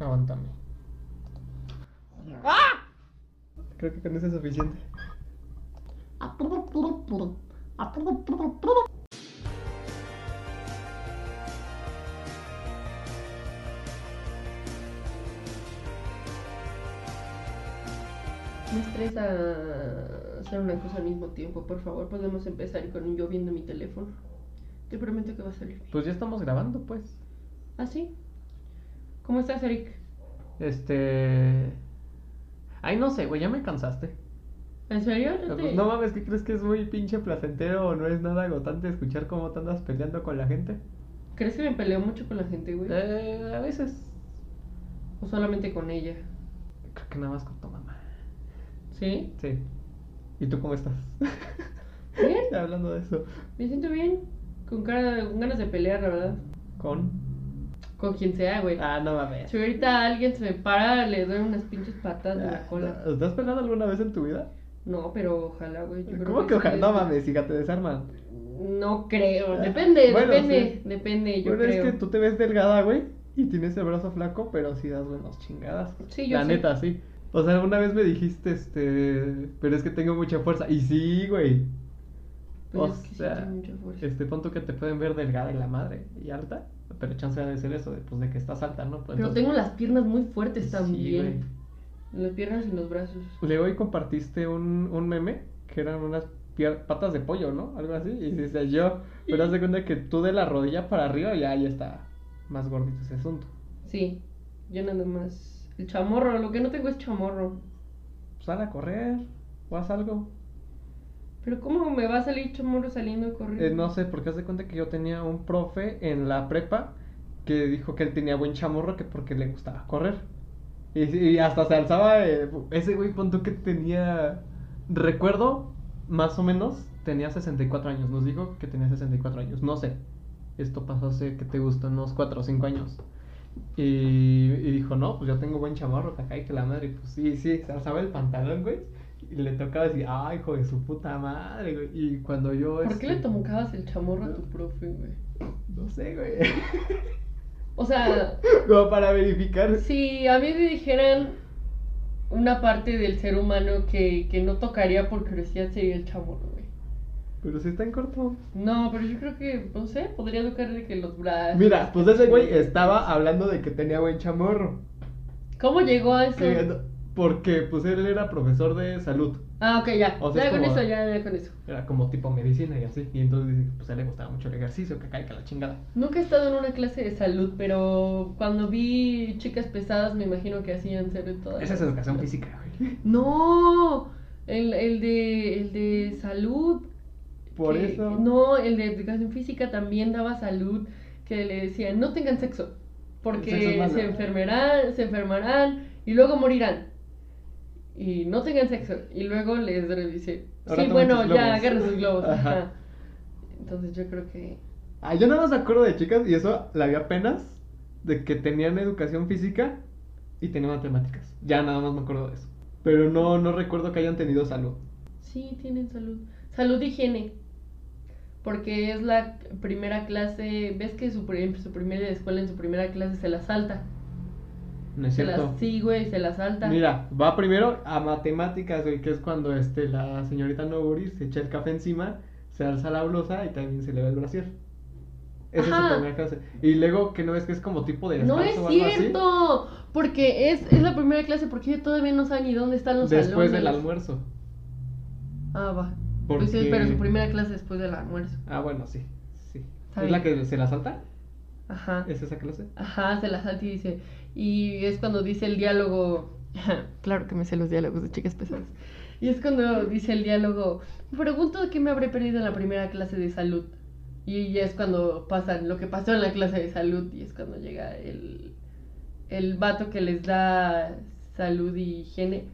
Aguántame. ¡Ah! Creo que con eso es suficiente. Me estresa hacer una cosa al mismo tiempo. Por favor, podemos empezar con yo viendo mi teléfono. Te prometo que va a salir bien. Pues ya estamos grabando, pues. ¿Ah, sí? ¿Cómo estás, Eric? Este. Ay, no sé, güey, ya me cansaste. ¿En serio? ¿No te- No mames, ¿qué crees que es muy pinche placentero o no es nada agotante escuchar cómo te andas peleando con la gente? ¿Crees que me peleo mucho con la gente, güey? Eh, a veces. ¿O solamente con ella? Creo que nada más con tu mamá. ¿Sí? Sí. ¿Y tú cómo estás? Bien. Hablando de eso. Me siento bien. Con, cara, con ganas de pelear, la verdad. ¿Con? Con quien sea, güey. Ah, no mames. Si ahorita alguien se me para, le doy unas pinches patas de la Ah, cola. ¿Te has peleado alguna vez en tu vida? No, pero ojalá, güey. yo creo ¿Cómo que sí ojalá? No mames, hija, te desarman. No creo. Depende, Bueno, depende, sí. depende, yo bueno, creo. es que tú te ves delgada, güey, y tienes el brazo flaco, pero sí das buenas chingadas. Sí, yo La sí. neta, sí. O sea, una vez me dijiste, este, pero es que tengo mucha fuerza. Y sí, güey. Pues o es que sí sea, tiene mucha fuerza. este punto que te pueden ver delgada y la madre y alta, pero chance de ser eso, de, pues de que estás alta, ¿no? Pues, Pero entonces- tengo las piernas muy fuertes Sí, también. las piernas y los brazos. Leo y compartiste un, un meme que eran unas pier- patas de pollo, ¿no? Algo así. Y dices yo, pero haz de cuenta que tú de la rodilla para arriba ya, ya está más gordito ese asunto. Sí, yo nada más. El chamorro, lo que no tengo es chamorro. Sal a correr o haz algo. Pero ¿cómo me va a salir chamorro saliendo correr? Eh, no sé, porque haz de cuenta que yo tenía un profe en la prepa que dijo que él tenía buen chamorro que porque le gustaba correr. Y, y hasta se alzaba, eh, ese güey, pon tú que tenía, recuerdo, más o menos, tenía 64 años, nos dijo que tenía 64 años, no sé, esto pasó hace, que te gusta, unos 4 o 5 años. Y, y dijo, no, pues yo tengo buen chamarro, que acá y que la madre, pues sí, sí, se alzaba el pantalón, güey, y le tocaba decir, ay, hijo de su puta madre, güey, y cuando yo... ¿Por qué le este, tomabas el chamorro a tu profe, güey? No sé, güey. O sea, Como para verificar. si a mí me dijeran una parte del ser humano que, que no tocaría por curiosidad sería el chamorro, güey. Pero si está en corto. No, pero yo creo que, no sé, podría tocarle que los brazos. Mira, pues ese güey estaba hablando de que tenía buen chamorro. ¿Cómo llegó a eso? Que- Porque pues él era profesor de salud. Ah, ok, ya. O sea, ya con como- eso, ya, ya con eso. Era como tipo medicina y así. Y entonces dice que pues a él le gustaba mucho el ejercicio, que caiga la chingada. Nunca he estado en una clase de salud, pero cuando vi chicas pesadas me imagino que hacían ser todas. Esa es las- educación física, güey. No, el, el de el de salud. Por que- eso. No, el de educación física también daba salud, que le decían, no tengan sexo, porque se enfermarán, se enfermarán y luego morirán. Y no tengan sexo. Y luego les dice, sí, bueno, ya, globos". agarren sus globos. Ajá. ajá. Entonces yo creo que... Ah, yo nada más me acuerdo de chicas y eso la vi apenas. De que tenían educación física y tenían matemáticas. Ya nada más me acuerdo de eso. Pero no, no recuerdo que hayan tenido salud. Sí, tienen salud. Salud y higiene. Porque es la primera clase. ¿Ves que su, pri- su primera escuela en su primera clase se la salta? No es Se cierto. la, sí, güey, se la salta. Mira, va primero a matemáticas, güey, que es cuando este, la señorita Noburi se echa el café encima, se alza la blusa y también se le ve el brasier. Esa es su primera clase. Y luego que no ves que es como tipo de No es o algo así. cierto. Porque es, es la primera clase. Porque ella todavía no sabe ni dónde están los Después del almuerzo. Ah, va. Porque... Pues pero su primera clase después del almuerzo. Ah, bueno, sí. sí. ¿Es la que se la salta? Ajá. ¿Es esa clase? Ajá, se la salta y dice. Y es cuando dice el diálogo. claro que me sé los diálogos de chicas pesadas. Y es cuando dice el diálogo. Me pregunto qué me habré perdido en la primera clase de salud. Y ya es cuando pasan lo que pasó en la clase de salud. Y es cuando llega el, el vato que les da salud y higiene.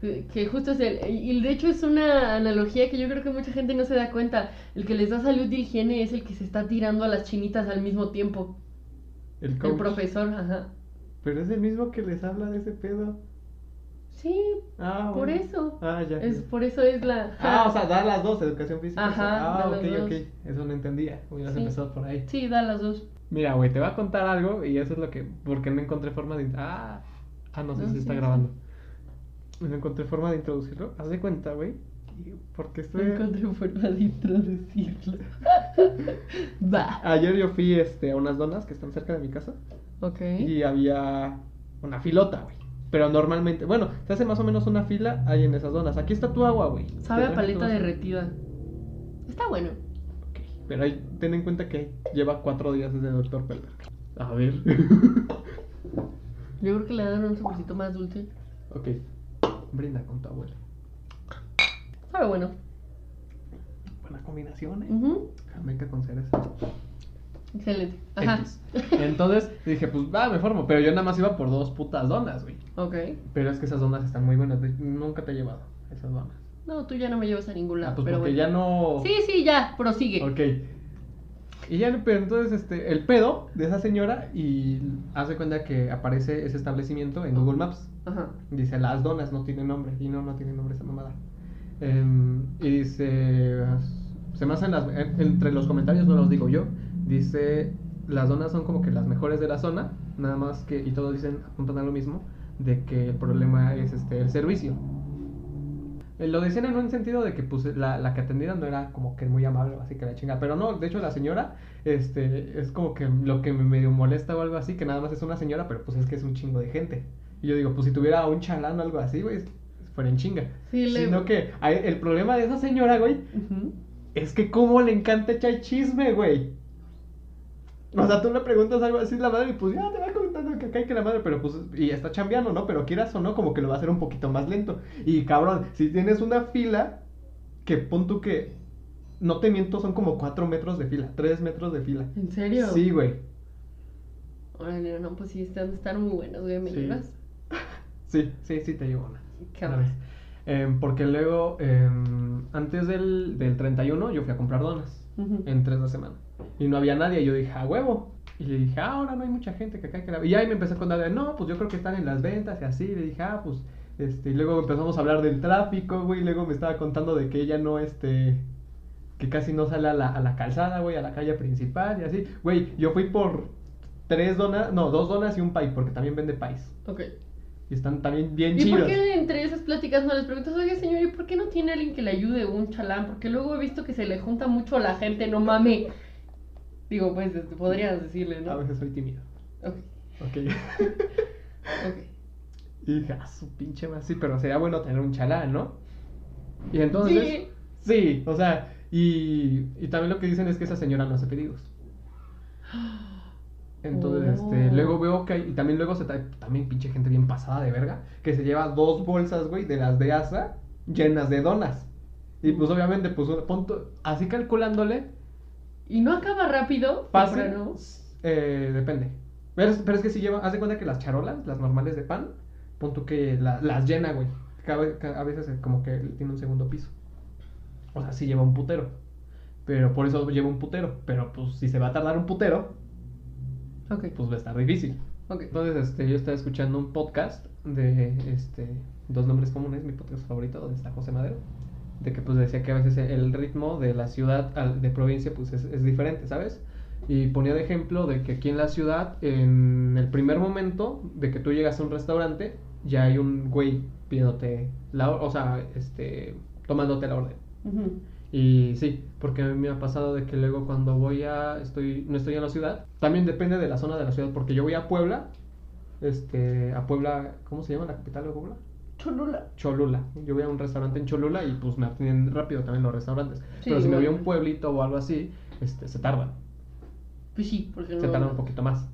Que que justo es el. Y de hecho es una analogía que yo creo que mucha gente no se da cuenta. El que les da salud y higiene es el que se está tirando a las chinitas al mismo tiempo. El coach. El profesor, ajá. Pero es el mismo que les habla de ese pedo. Sí, Ah, por bueno. eso. Ah, ya. Es por eso es la. Ah, o sea, da las dos, educación física. Ajá, Ah, ok, ok. Eso no entendía. Hubieras Sí. empezado por ahí. Sí, da las dos. Mira, güey, te voy a contar algo y eso es lo que. Porque no encontré forma de. Ah, ah no sé No, si sí, está sí. grabando. No encontré forma de introducirlo. Haz de cuenta, güey. Porque No estoy. encontré forma de introducirlo. Va. Ayer yo fui este, a unas donas que están cerca de mi casa Ok. y había una filota, güey. Pero normalmente, bueno, se hace más o menos una fila ahí en esas donas. Aquí está tu agua, güey. Sabe a paleta derretida. Está bueno. Ok, Pero ahí, ten en cuenta que lleva cuatro días desde el doctor Pelver. A ver. Yo creo que le dan un saborcito más dulce. ok. Brinda con tu abuela. Sabe bueno. Buena combinación, eh. Jamaica con cereza. Excelente. Ajá. X. Entonces dije, pues va, me formo. Pero yo nada más iba por dos putas donas, güey. Ok. Pero es que esas donas están muy buenas. Nunca te he llevado esas donas. No, tú ya no me llevas a ningún lado. Ah, pues pero porque bueno. ya no. Sí, sí, ya, prosigue. Ok. Y ya, pero entonces, este, el pedo de esa señora y hace cuenta que aparece ese establecimiento en Google Maps. Ajá. Dice, las donas no tienen nombre. Y no, no tiene nombre esa mamada. Em, y dice, se me hacen las, en- entre los comentarios, no los digo yo, dice, las donas son como que las mejores de la zona, nada más que, y todos dicen, apuntan a lo mismo, de que el problema es este, el servicio. Eh, Lo decían en un sentido de que pues la, la que atendida no era como que muy amable, así que la chinga. Pero no, de hecho la señora, este, es como que lo que me medio molesta o algo así, que nada más es una señora, pero pues es que es un chingo de gente. Y yo digo, pues si tuviera un chalán o algo así, güey, fuera en chinga. Sí, le- Sino que el problema de esa señora, güey, es que cómo le encanta echar chisme, güey. O sea, tú le preguntas algo así la madre y pues ya te va comentando que acá hay que la madre, pero pues, y está chambeando, ¿no? Pero quieras o no, como que lo va a hacer un poquito más lento. Y cabrón, si tienes una fila, que pon tú que, no te miento, son como 4 metros de fila, 3 metros de fila. ¿En serio? Sí, güey. Órale, no, pues sí, están, están muy buenos, güey. ¿Me Sí. llevas? Sí, sí, sí, te llevo una. Vez. Em, porque luego, em, antes del, del 31, yo fui a comprar donas. En tres de semana. Y no había nadie. Y yo dije, a huevo. Y le dije, ah, ahora no hay mucha gente que acá que la... Y ahí me empezó a contar de, no, pues yo creo que están en las ventas y así. Le dije, ah, pues, este. Y luego empezamos a hablar del tráfico, güey. Y luego me estaba contando de que ella no, este. Que casi no sale a la, a la calzada, güey, a la calle principal y así. Güey, yo fui por tres donas, no, dos donas y un pie, porque también vende pies. Ok. Y están también bien ¿Y chidos. por qué entre esas pláticas no les preguntas, oye señor, ¿y por qué no tiene alguien que le ayude un chalán? Porque luego he visto que se le junta mucho a la gente, no mame. Digo, pues este, podrías decirle, ¿no? A veces soy tímido. Ok, Ok. ok. Y dije, ah, su pinche más. Sí, pero sería bueno tener un chalán, ¿no? Y entonces. Sí. Sí, o sea, y, y también lo que dicen es que esa señora no hace pedidos. Entonces, este, Oh. luego veo que hay, y también luego se trae, también pinche gente bien pasada de verga, que se lleva dos bolsas, güey, de las de asa, llenas de donas. Y pues obviamente, pues, un punto, así calculándole, ¿Y no acaba rápido? ¿no? eh, depende. Pero, es- pero es que si lleva, haz de cuenta que las charolas, las normales de pan, punto que la- las llena, güey. Cada- cada- a veces como que tiene un segundo piso. O sea, sí lleva un putero. Pero por eso lleva un putero. Pero pues si se va a tardar un putero, Ok, pues va a estar difícil. ok. Entonces, este, yo estaba escuchando un podcast de este dos nombres comunes, mi podcast favorito, donde está José Madero. De que pues decía que a veces el ritmo de la ciudad al- de provincia pues es, es diferente, ¿sabes? Y ponía de ejemplo de que aquí en la ciudad, en el primer momento de que tú llegas a un restaurante, ya hay un güey pidiéndote la o sea, este, tomándote la orden. Ujú. Y sí, porque a mí me ha pasado de que luego cuando voy a, estoy, no estoy en la ciudad, también depende de la zona de la ciudad, porque yo voy a Puebla, este, a Puebla, ¿cómo se llama la capital de Puebla? Cholula. Cholula. Yo voy a un restaurante en Cholula y pues me atienden rápido también los restaurantes. Sí, Pero si me voy a un pueblito o algo así, este, se tardan, Pues sí, porque no. se tardan un poquito más.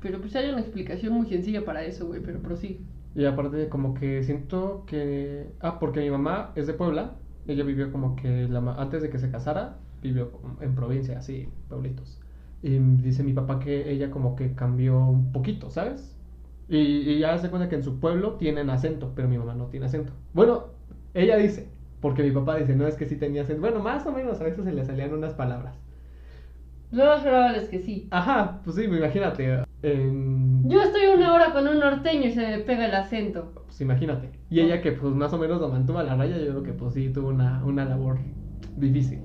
Pero pues hay una explicación muy sencilla para eso, güey, pero prosigue. Y aparte como que siento que... Ah, porque mi mamá es de Puebla. Ella vivió como que la ma- antes de que se casara, vivió en provincia, así, pueblitos. Y dice mi papá que ella como que cambió un poquito, ¿sabes? Y, y ya se cuenta que en su pueblo tienen acento, pero mi mamá no tiene acento. Bueno, ella dice, porque mi papá dice, no es que sí tenía acento. Bueno, más o menos a veces se le salían unas palabras. Lo más probable es que sí. Ajá, pues sí, imagínate. en- Yo estoy una hora con un norteño y se me pega el acento. Pues imagínate. Y ella que pues más o menos lo mantuvo a la raya, yo creo que pues sí tuvo una, una labor difícil.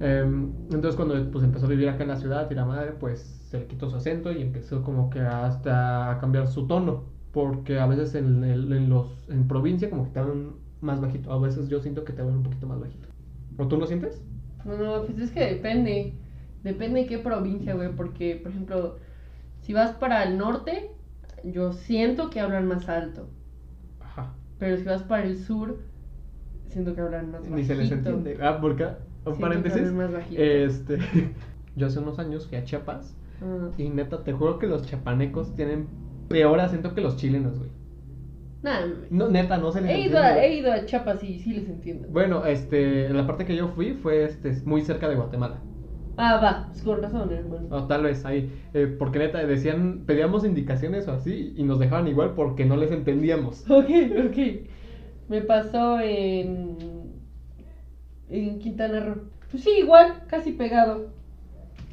Em, entonces cuando pues, empezó a vivir acá en la ciudad y la madre, pues se le quitó su acento y empezó como que hasta a cambiar su tono. Porque a veces en, el- en los, en provincia como que te hablan más bajito. A veces yo siento que te hablan un poquito más bajito. ¿O tú lo sientes? No, no, pues es que depende. Depende de qué provincia, güey. Porque, por ejemplo, si vas para el norte, yo siento que hablan más alto. Ajá. Pero si vas para el sur, siento que hablan más bajito. Ni se les entiende. Ah, porque, un paréntesis. más. Este, yo hace unos años fui a Chiapas Ah. y neta, te juro que los chapanecos tienen peor acento que los chilenos, güey. Nah, No, neta, no se les he, ido a, he ido a Chiapas y sí les entiendo. Bueno, este, la parte que yo fui fue este, muy cerca de Guatemala. Ah, va, pues con razón, hermano. O tal vez ahí. eh, porque neta, decían, pedíamos indicaciones o así y nos dejaban igual porque no les entendíamos. Ok, ok. Me pasó en. En Quintana Roo. Pues sí, igual, casi pegado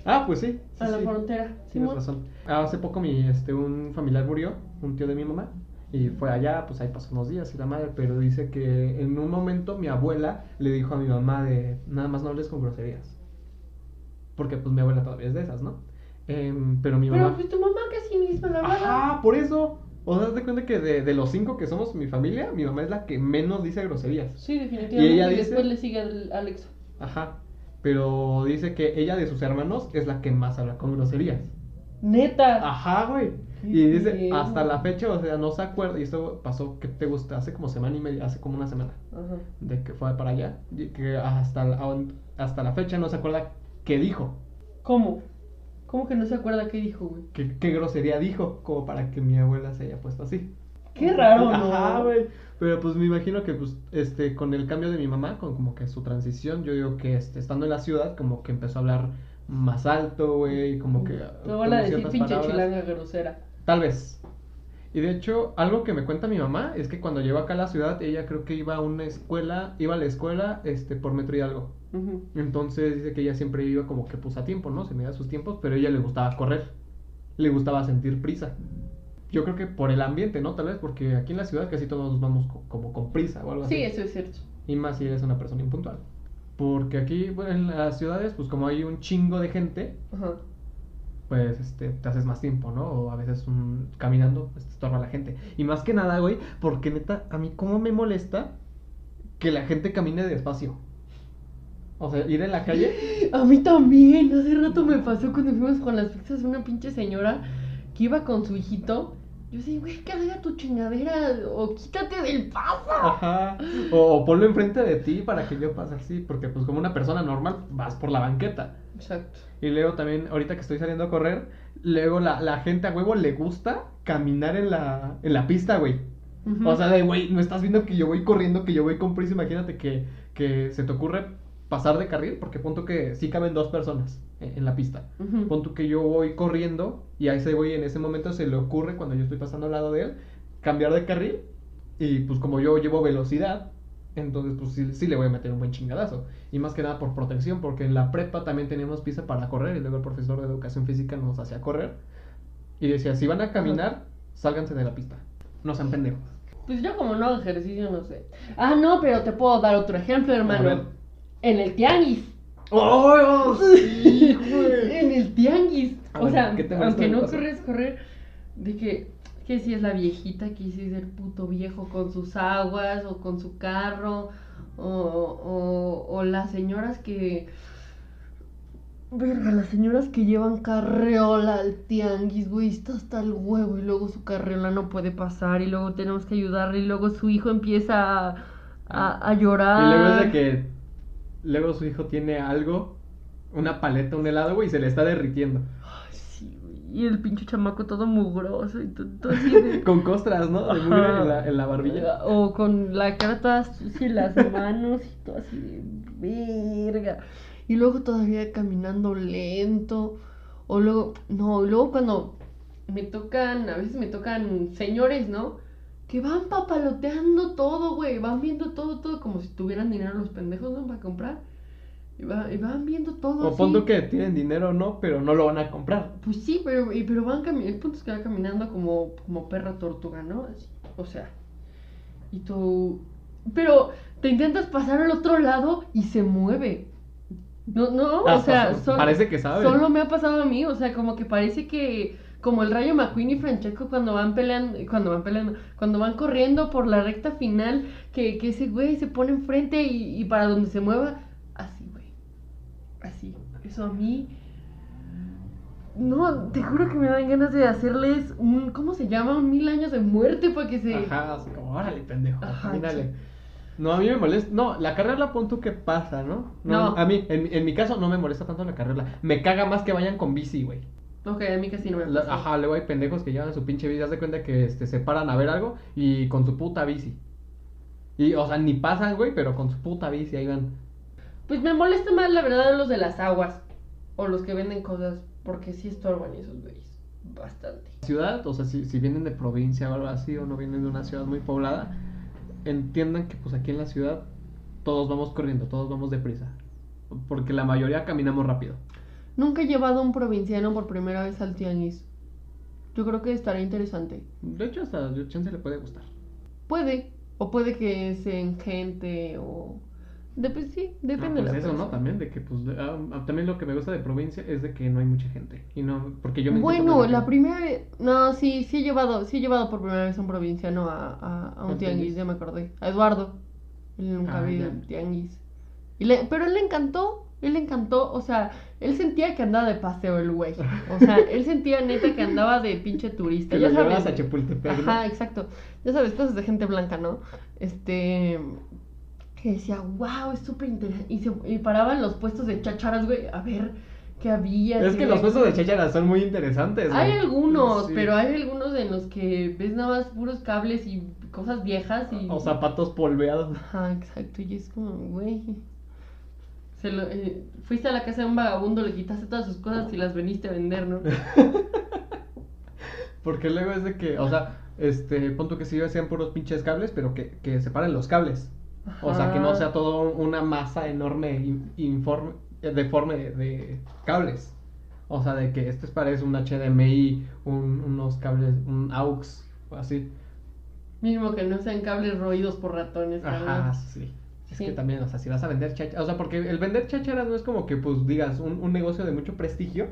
Ah, pues sí. sí, a la sí. frontera. Tienes razón. Hace poco mi, este, un familiar murió, un tío de mi mamá, y fue allá, pues ahí pasó unos días y la madre, pero dice que en un momento mi abuela le dijo a mi mamá de, nada más no hables con groserías. Porque pues mi abuela todavía es de esas, ¿no? Em, pero mi Pero mamá... pues tu mamá casi misma la hablaba. Ajá, por eso. O sea, te cuenta que de, de los cinco que somos mi familia, mi mamá es la que menos dice groserías. Sí, definitivamente. Y Y, ella dice- después le sigue al Alex. Ajá. Pero dice que ella de sus hermanos es la que más habla con groserías. Neta. Ajá, güey. Y dice, hasta la fecha, o sea, no se acuerda. Y esto pasó, ¿qué te gusta? Hace como semana y media, hace como una semana. Ajá. De que fue para allá. Y que hasta la, hasta la fecha no se acuerda qué dijo. ¿Cómo? ¿Cómo que no se acuerda qué dijo, güey? Qué, qué grosería dijo. Como para que mi abuela se haya puesto así. Qué raro, ¿no? Ajá, güey. Pero pues me imagino que pues este con el cambio de mi mamá, con como que su transición, yo digo que este estando en la ciudad como que empezó a hablar más alto, güey, como que Te van a decir pinche palabras. chilanga grosera. Tal vez. Y de hecho, algo que me cuenta mi mamá es que cuando llegó acá a la ciudad, ella creo que iba a una escuela, iba a la escuela este por metro y algo. Entonces dice que ella siempre iba como que pues a tiempo, ¿no? Se medía sus tiempos, pero a ella le gustaba correr. Le gustaba sentir prisa. Yo creo que por el ambiente, ¿no? Tal vez porque aquí en la ciudad casi todos nos vamos co- como con prisa o algo así. Sí, eso es cierto. Y más si eres una persona impuntual. Porque aquí, bueno, en las ciudades, pues como hay un chingo de gente, Ajá. Pues este, te haces más tiempo, ¿no? O a veces un, caminando, pues te estorba la gente. Y más que nada, güey, porque neta, a mí cómo me molesta que la gente camine despacio. O sea, ir en la calle. A mí también. Hace rato me pasó cuando fuimos con las pizzas una pinche señora que iba con su hijito. Yo decía, güey, haga tu chingadera o quítate del paso. Ajá. O, o ponlo enfrente de ti para que yo pase así. Porque pues como una persona normal vas por la banqueta. Exacto. Y luego también, ahorita que estoy saliendo a correr, luego la, la gente a huevo le gusta caminar en la, en la pista, güey. O sea, de, güey, no estás viendo que yo voy corriendo, que yo voy con prisa. Imagínate que, que se te ocurre pasar de carril, porque punto que sí caben dos personas en, en la pista. Ujú. Pon tú que yo voy corriendo y a ese güey en ese momento se le ocurre, cuando yo estoy pasando al lado de él, cambiar de carril. Y pues como yo llevo velocidad, entonces pues sí, sí le voy a meter un buen chingadazo. Y más que nada por protección, porque en la prepa también teníamos pista para correr y luego el profesor de educación física nos hacía correr. Y decía, si van a caminar, sálganse de la pista. No sean pendejos. Pues yo como no hago ejercicio, no sé. Ah, no, pero te puedo dar otro ejemplo, hermano. En el tianguis. ¡Oh, sí, güey! en el tianguis. O sea, ¿qué te molesta aunque no corres, correr, de que, que si es la viejita, que si es el puto viejo con sus aguas o con su carro, o, o, o las señoras que... Verga, las señoras que llevan carreola al tianguis, güey, está hasta el huevo y luego su carreola no puede pasar y luego tenemos que ayudarle y luego su hijo empieza a, a, llorar. Y luego es de que luego su hijo tiene algo, una paleta, un helado, güey, y se le está derritiendo. Y el pinche chamaco todo mugroso y todo, así de... Con costras, ¿no? De Ajá. mugre en la, en la barbilla. O con la cara toda sucia y las manos y todo así de verga. Y luego todavía caminando lento. O luego, no, luego cuando me tocan, a veces me tocan señores, ¿no? Que van papaloteando todo, güey. Van viendo todo, todo, como si tuvieran dinero los pendejos, ¿no? Para comprar. Y, va- y van viendo todo. O tú que tienen dinero o no, pero no lo van a comprar. Pues sí, pero, y- pero van caminando, el punto es que van caminando como, como perra tortuga, ¿no? Así, o sea, y tú, pero te intentas pasar al otro lado y se mueve. No, no, o Hasta sea, so- parece que sabe. Solo me ha pasado a mí, o sea, como que parece que como el Rayo McQueen y Francesco cuando van peleando, cuando van peleando, cuando van corriendo por la recta final, que, que ese güey se pone enfrente y, y para donde se mueva. Así. Eso a mí. No, te juro que me dan ganas de hacerles un, ¿cómo se llama? Un mil años de muerte para que se... Ajá, así como, órale, pendejo, Ajá. No, a mí me molesta. No, la carrera la pon tú que pasa, ¿no? No. A mí, en, mi- en mi caso, no me molesta tanto la carrera. Me caga más que vayan con bici, güey. Ok, a mí casi no me La-. Ajá, luego hay pendejos que llevan su pinche bici. Haz de cuenta que este, se paran a ver algo y con su puta bici. Y, o sea, ni pasan, güey, pero con su puta bici ahí van. Pues me molesta más la verdad los de las aguas o los que venden cosas porque sí estorban esos güeyes bastante. Ciudad, o sea, si, si vienen de provincia o algo así, o no vienen de una ciudad muy poblada, entiendan que pues aquí en la ciudad todos vamos corriendo, todos vamos deprisa. Porque la mayoría caminamos rápido. Nunca he llevado a un provinciano por primera vez al tianguis. Yo creo que estará interesante. De hecho, hasta a chance le puede gustar. Puede, o puede que sean gente o de, pues sí, depende Ah, de pues la eso, ¿no? persona. También de que, pues, de- ah, ah, también lo que me gusta de provincia es de que no hay mucha gente. Y no, porque yo me Bueno, la primera vez, no, sí, sí he llevado, sí he llevado por primera vez a un provinciano a, a, a un ¿Al tianguis, ya me acordé, a Eduardo, él nunca Ah, había ido tianguis, y le, pero él le encantó, él le encantó, o sea, él sentía que andaba de paseo el güey, o sea, él sentía neta que andaba de pinche turista, Que ya lo sabes, a Chapultepec, ¿no? ajá, exacto, ya sabes, cosas de gente blanca, ¿no? Este, que decía, wow, es súper interesante, y, se, y paraban los puestos de chacharas, güey, a ver qué había. Es que los puestos de cháchara son muy interesantes. hay güey. algunos, Sí. pero hay algunos en los que ves nada más puros cables y cosas viejas y... O zapatos polveados. Ajá, exacto, y es como, güey... Se lo, eh, fuiste a la casa de un vagabundo, le quitaste todas sus cosas y las veniste a vender, ¿no? Porque luego es de que, o sea, este, punto que sí hacían puros pinches cables, pero que, que separen los cables. O sea, que no Ajá. sea todo una masa enorme, in- informe, deforme de, cables. O sea, de que este eso un HDMI, un- unos cables, un AUX, o así. Mínimo que no sean cables roídos por ratones, Ajá, sí. Es Sí. que también, o sea, si vas a vender chácharas, o sea, porque el vender chácharas no es como que, pues, digas, un, un negocio de mucho prestigio,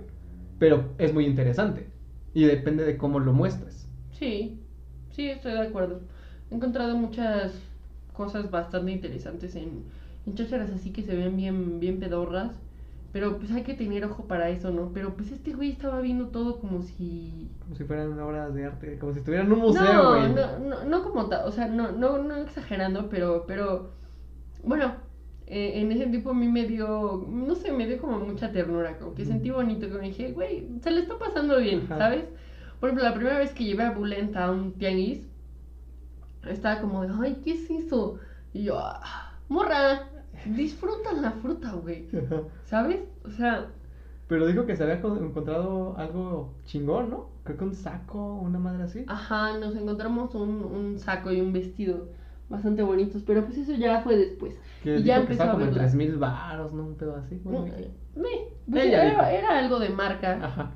pero es muy interesante. Y depende de cómo lo muestres. Sí, sí, estoy de acuerdo. He encontrado muchas cosas bastante interesantes en, en chácharas así que se ven bien, bien pedorras. Pero pues hay que tener ojo para eso, ¿no? Pero pues este güey estaba viendo todo como si... Como si fueran obras de arte, como si estuvieran en un museo, no, güey. no, no, no como tal, o sea, no, no, no exagerando, pero, pero, bueno, eh, en ese tipo a mí me dio, no sé, me dio como mucha ternura, como que Ujú. sentí bonito, que me dije, güey, se le está pasando bien, Ajá. ¿sabes? Por ejemplo, la primera vez que llevé a Bulent a un tianguis, estaba como de, ay, ¿qué es eso? Y yo, "Ah, morra, disfruta la fruta, güey, ¿sabes? O sea, Pero dijo que se había co- encontrado algo chingón, ¿no? Creo que un saco, una madre así. Ajá, nos encontramos un, un saco y un vestido bastante bonitos, pero pues eso ya fue después. que y ya que empezó estaba a como en verla. 3000 baros, ¿no? Un pedo así. Bueno, Mm, eh, me, pues era, era algo de marca, Ajá.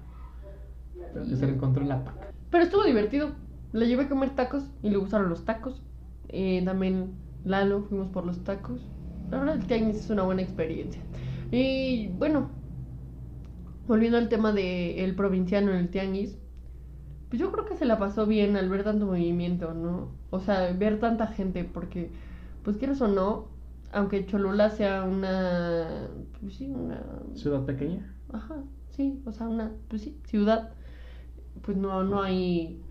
Pero que se lo encontró en la paca. pero estuvo divertido. Le llevé a comer tacos y le gustaron los tacos. Eh, también Lalo, fuimos por los tacos. La verdad, el tianguis es una buena experiencia. Y bueno, volviendo al tema del provinciano en el tianguis, pues yo creo que se la pasó bien al ver tanto movimiento, ¿no? O sea, ver tanta gente, porque, pues quieras o no, aunque Cholula sea una, pues sí, una, Ciudad pequeña. ajá, sí, o sea, una, pues sí, ciudad, pues no, no hay,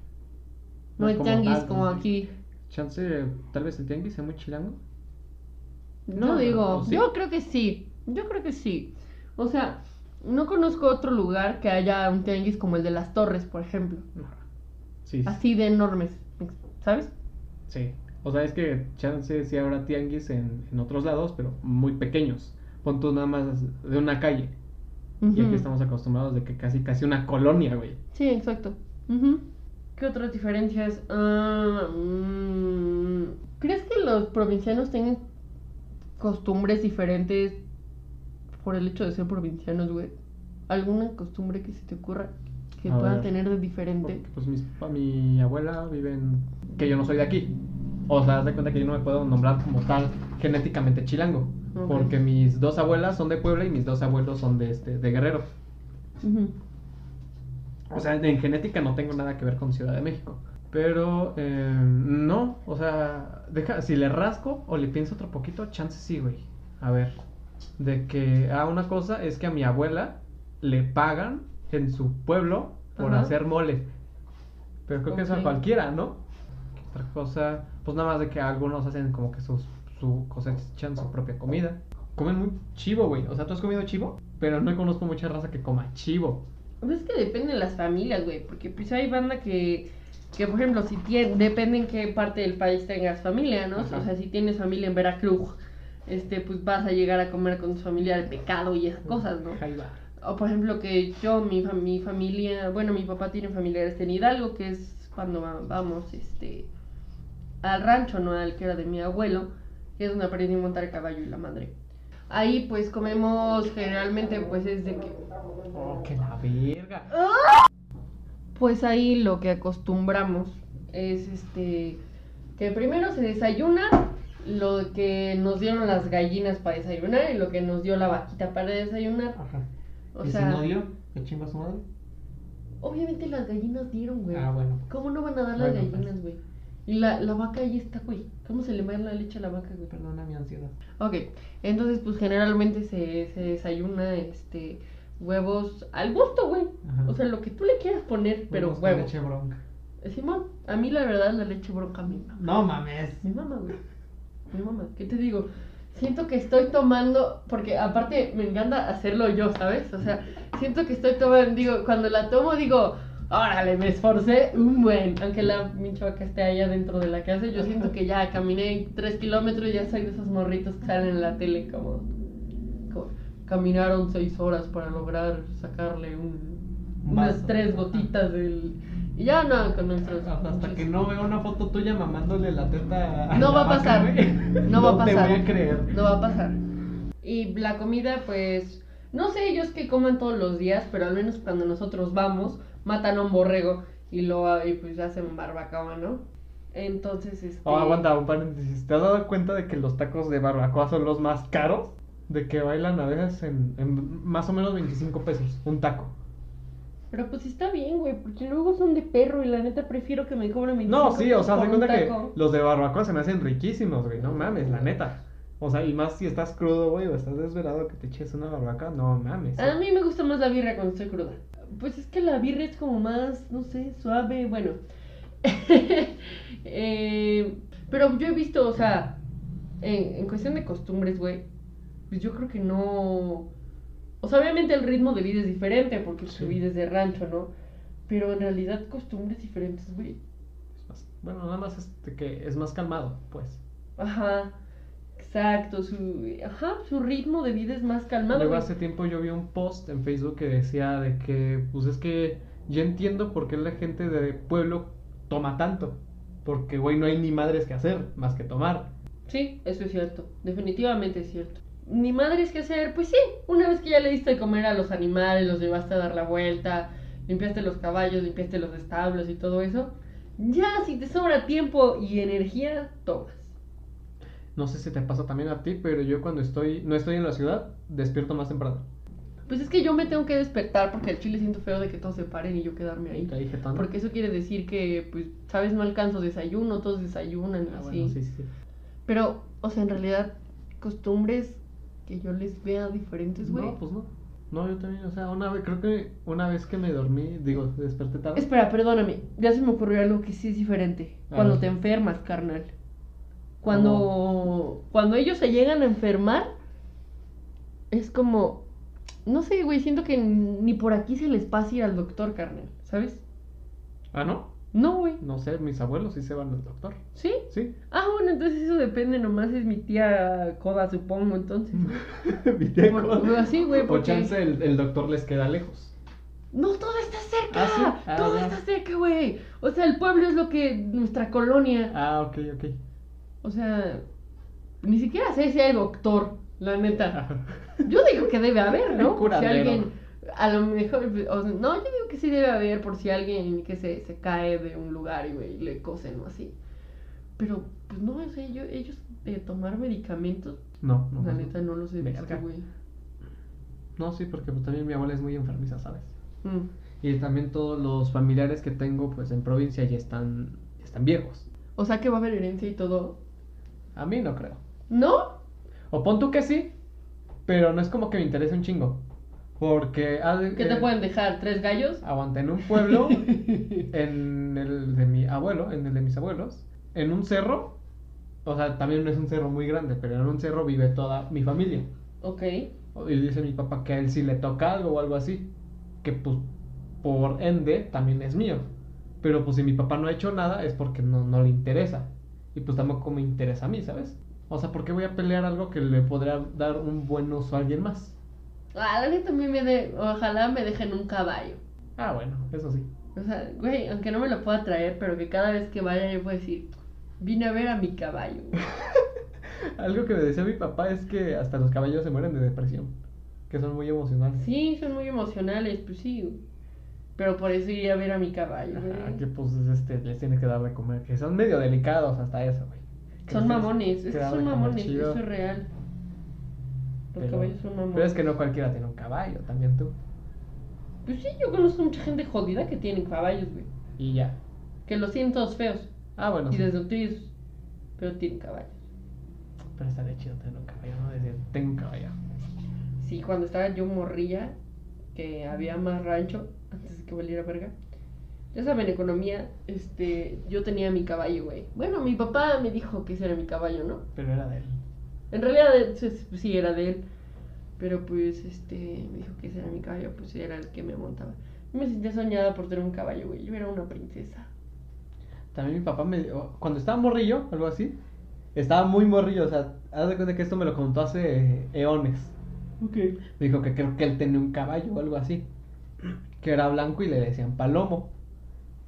no, No hay como tianguis tal, como aquí. Chance, tal vez el tianguis sea muy chilango. No, digo, yo creo que sí, yo creo que sí. O sea, no conozco otro lugar que haya un tianguis como el de las torres, por ejemplo. Ajá. Sí, sí. Así de enormes, ¿sabes? Sí. O sea, es que chance sí habrá tianguis en, en otros lados, pero muy pequeños. Pon tú nada más de una calle. Y aquí estamos acostumbrados de que casi casi una colonia, güey. Sí, exacto. Ujú. ¿Qué otras diferencias? Mm, ¿Crees que los provincianos tengan costumbres diferentes por el hecho de ser provincianos, güey? ¿Alguna costumbre que se te ocurra que A puedan ver. tener de diferente? Porque pues mis, mi abuela vive en... Que yo no soy de aquí. O sea, haz de cuenta que yo no me puedo nombrar como tal genéticamente chilango. Porque mis dos abuelas son de Puebla y mis dos abuelos son de, este, de Guerrero. O sea, en genética no tengo nada que ver con Ciudad de México. Pero eh, no, o sea, deja, si le rasco o le pienso otro poquito, chance sí, güey. A ver, de que, ah, una cosa es que a mi abuela le pagan en su pueblo por Ajá. hacer mole. Pero creo que eso a cualquiera, ¿no? ¿Qué Otra cosa, pues nada más de que algunos hacen como que sus, su cosechan su propia comida. Comen muy chivo, güey. O sea, ¿tú has comido chivo? Pero no conozco mucha raza que coma chivo. Pues es que depende de las familias, güey, porque pues hay banda que, que por ejemplo, si tienes, depende en qué parte del país tengas familia, ¿no? Ajá. O sea, si tienes familia en Veracruz, este, pues vas a llegar a comer con tu familia el pecado y esas cosas, ¿no? Ahí va. O por ejemplo que yo, mi, mi familia, bueno, mi papá tiene familiares en Hidalgo, que es cuando va- vamos, este, al rancho, ¿no? Al que era de mi abuelo, que es donde aprendí a montar el caballo y la madre. Ahí pues comemos generalmente pues es de que Oh, que la verga. Pues ahí lo que acostumbramos es este que primero se desayuna lo que nos dieron las gallinas para desayunar y lo que nos dio la vaquita para desayunar. Ajá. O ¿Y sea, si no dio? ¿Qué chinga su madre? obviamente las gallinas dieron, güey. Ah, bueno. ¿Cómo no van a dar las Bueno, gallinas, güey? Y la, la vaca ahí está, güey. ¿Cómo se le va la leche a la vaca, güey? Perdona mi ansiedad. Ok, entonces pues generalmente se, se desayuna este huevos al gusto, güey. O sea, lo que tú le quieras poner, pero Huevos leche bronca. Eh, Simón, a mí la verdad la leche bronca me mama. No mames. Mi mamá, güey. Mi mamá. ¿Qué te digo? Siento que estoy tomando, porque aparte me encanta hacerlo yo, ¿sabes? O sea, siento que estoy tomando, digo, cuando la tomo digo, órale, me esforcé un buen. Aunque la pinche vaca esté allá dentro de la casa, yo siento que ya caminé tres kilómetros y ya soy de esos morritos que salen en la tele como caminaron seis horas para lograr sacarle un, Un unas vaso. tres gotitas del... Y ya no, con nuestros... Hasta pinches- que no vea una foto tuya mamándole la teta. No la va a vaca, pasar. No va a te voy a creer. No va a pasar. Y la comida, pues, no sé ellos que coman todos los días, pero al menos cuando nosotros vamos, matan a un borrego y lo y pues hacen barbacoa, ¿no? Entonces, este... Oh, aguanta, un paréntesis. ¿Te has dado cuenta de que los tacos de barbacoa son los más caros? De que bailan a veces en, en más o menos 25 pesos. Un taco. Pero pues está bien, güey, porque luego son de perro y la neta prefiero que me cobren 25 No, sí, o sea, un cuenta que los de barbacoa se me hacen riquísimos, güey. No mames, la neta. O sea, y más si estás crudo, güey, o estás desvelado que te eches una barbacoa, no mames. A mí me gusta más la birria cuando estoy cruda. Pues es que la birria es como más, no sé, suave, bueno. Eh, pero yo he visto, o sea, en, en cuestión de costumbres, güey, pues yo creo que no... O sea, obviamente el ritmo de vida es diferente porque Sí. su vida es de rancho, ¿no? Pero en realidad costumbres diferentes, güey. Es más- bueno, nada más este que es más calmado, pues. Ajá, exacto, su, ajá, su ritmo de vida es más calmado. Luego güey. hace tiempo yo vi un post en Facebook que decía de que, pues es que ya entiendo por qué la gente de pueblo toma tanto. Porque, güey, no hay ni madres que hacer más que tomar. Sí, eso es cierto, definitivamente es cierto. Ni madres que hacer, pues sí, una vez que ya le diste de comer a los animales, los llevaste a dar la vuelta, limpiaste los caballos, limpiaste los establos y todo eso, ya si te sobra tiempo y energía, tomas. No sé si te pasa también a ti, pero yo cuando estoy, no estoy en la ciudad, despierto más temprano. Pues es que yo me tengo que despertar porque al chile siento feo de que todos se paren y yo quedarme ahí. Porque eso quiere decir que, pues, sabes, no alcanzo desayuno, todos desayunan y Ah, así. bueno, sí, sí. Pero, o sea, en realidad, costumbres que yo les vea diferentes, güey. No, pues no. No, yo también, o sea, una vez, creo que una vez que me dormí, digo, desperté tarde. Espera, perdóname. Ya se me ocurrió algo que sí es diferente. A Cuando ver. te enfermas, carnal. Cuando, cuando ellos se llegan a enfermar, es como, no sé, güey, siento que ni por aquí se les pasa ir al doctor, carnal, ¿sabes? Ah, ¿no? No, güey. No sé, mis abuelos sí se van al doctor. ¿Sí? Sí. Ah, bueno, entonces eso depende, nomás es mi tía Coda, supongo, entonces. Mi tía Por- Coda. así, güey, O porque- chance el, el doctor les queda lejos. No, todo está cerca. ¿Ah, sí? Ah, todo está cerca, güey. O sea, el pueblo es lo que nuestra colonia. Ah, ok, ok. O sea, ni siquiera sé si hay doctor, la neta. Yo digo que debe haber, ¿no? Si alguien, a lo mejor, o no, yo digo que sí debe haber por si alguien que se, se cae de un lugar y le cosen o así. Pero, pues no, o sea, yo- ellos de tomar medicamentos, No, no. la no. neta no los he visto, güey. No, sí, porque pues, también mi abuela es muy enfermiza, ¿sabes? Mm. Y también todos los familiares que tengo, pues en provincia ya están, ya están viejos. O sea que va a haber herencia y todo. A mí no creo. ¿No? O pon tú que sí, pero no es como que me interese un chingo. Porque. haz de- ¿Qué te eh, pueden dejar? ¿Tres gallos? Aguanta, en un pueblo, en el de mi abuelo, en el de mis abuelos, en un cerro, o sea, también no es un cerro muy grande, pero en un cerro vive toda mi familia. Ok. Y dice mi papá que a él sí le toca algo o algo así, que pues por ende también es mío. Pero pues si mi papá no ha hecho nada es porque no, no le interesa. Y pues tampoco me interesa a mí, ¿sabes? O sea, ¿por qué voy a pelear algo que le podría dar un buen uso a alguien más? Ah, la neta a mí me de... Ojalá me dejen un caballo. Ah, bueno, eso sí. O sea, güey, aunque no me lo pueda traer, pero que cada vez que vaya yo pueda decir, vine a ver a mi caballo. güey". Algo que me decía mi papá es que hasta los caballos se mueren de depresión, que son muy emocionales. Sí, son muy emocionales, pues sí. Pero por eso iría a ver a mi caballo, güey. Ajá, que pues este, les tiene que dar de comer, que son medio delicados hasta eso, güey. Que Son mamones, es que son mamones, chido. eso es real. Los Pero- caballos son mamones. Pero es que no cualquiera tiene un caballo, también tú. Pues sí, yo conozco mucha gente jodida que tiene caballos, güey. Y ya. Que los tienen todos feos Ah, bueno, y sí. desnutridos. Pero tienen caballos. Pero estaría chido tener un caballo, ¿no? Decir, tengo un caballo. Sí, cuando estaba yo morrilla, que había más rancho, antes de que valiera verga. Ya saben, economía, este, yo tenía mi caballo, güey. Bueno, mi papá me dijo que ese era mi caballo, ¿no? Pero era de él. En realidad eh, sí, era de él. Pero pues, este, me dijo que ese era mi caballo, pues era el que me montaba. Yo me sentía soñada por tener un caballo, güey. Yo era una princesa. También mi papá me. Cuando estaba morrillo, algo así. Estaba muy morrillo, o sea, haz de cuenta que esto me lo contó hace eones. Ok. Me dijo que creo que él tenía un caballo o algo así. Que era blanco y le decían palomo.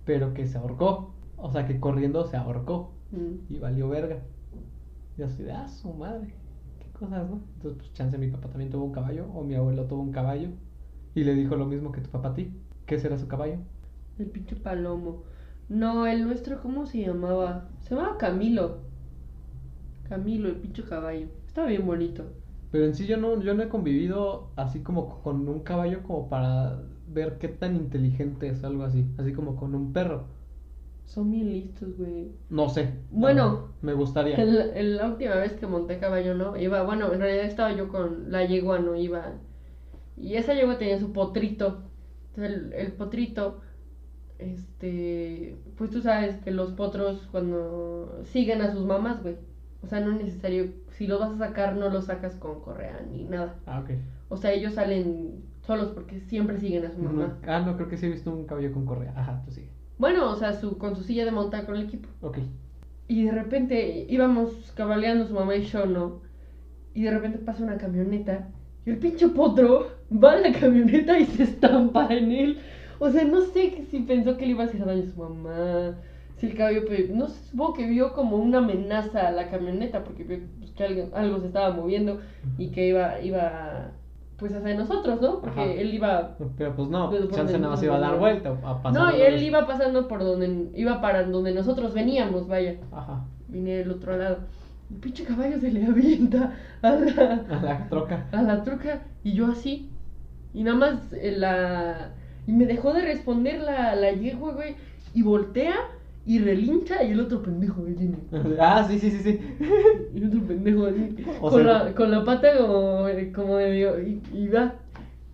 Pero que se ahorcó. O sea, que corriendo se ahorcó. Mm. Y valió verga. Y así de, ah, su madre. Qué cosas, ¿no? Entonces, pues, chance mi papá también tuvo un caballo. O mi abuelo tuvo un caballo. Y le dijo lo mismo que tu papá a ti. ¿Qué será su caballo? El pinche palomo. No, el nuestro, ¿cómo se llamaba? Se llamaba Camilo. Camilo, el pinche caballo. Estaba bien bonito. Pero en sí yo no, yo no he convivido así como con un caballo como para ver qué tan inteligente es algo así. Así como con un perro. Son bien listos, güey. No sé. Bueno. no, me gustaría. El- el- la última vez que monté caballo, ¿no? Iba, bueno, en realidad estaba yo con la yegua, ¿no? Iba. Y esa yegua tenía su potrito. Entonces el, el potrito, este. Pues tú sabes que los potros cuando siguen a sus mamás, güey. O sea, no es necesario. Si lo vas a sacar, no lo sacas con correa ni nada. Ah, ok. O sea, ellos salen solos porque siempre siguen a su mamá. No- ah, no, creo que sí he visto un caballo con correa. Ajá, tú sigue. Bueno, o sea, su, con su silla de montar con el equipo. Ok. Y de repente íbamos cabaleando su mamá y yo, ¿no? Y de repente pasa una camioneta y el pinche potro va a la camioneta y se estampa en él. O sea, no sé si pensó que le iba a hacer daño a su mamá. Si el caballo, no sé, supongo que vio como una amenaza a la camioneta porque vio pues, que algo, algo se estaba moviendo y que iba, iba pues hacia nosotros, ¿no? Porque Ajá. él iba Pero pues no, chance nada más iba a dar vuelta a pasar. No, y él iba pasando por donde, iba para donde nosotros veníamos, vaya. Ajá. Vine del otro lado. El pinche caballo se le avienta a la, A la troca. a la troca y yo así. Y nada más eh, la. Y me dejó de responder la, la yegua, güey. Y voltea y relincha y el otro pendejo viene. Ah, sí, sí, sí, sí. Y el otro pendejo así. O con, sea- la, con la pata como, como medio. Y, y va.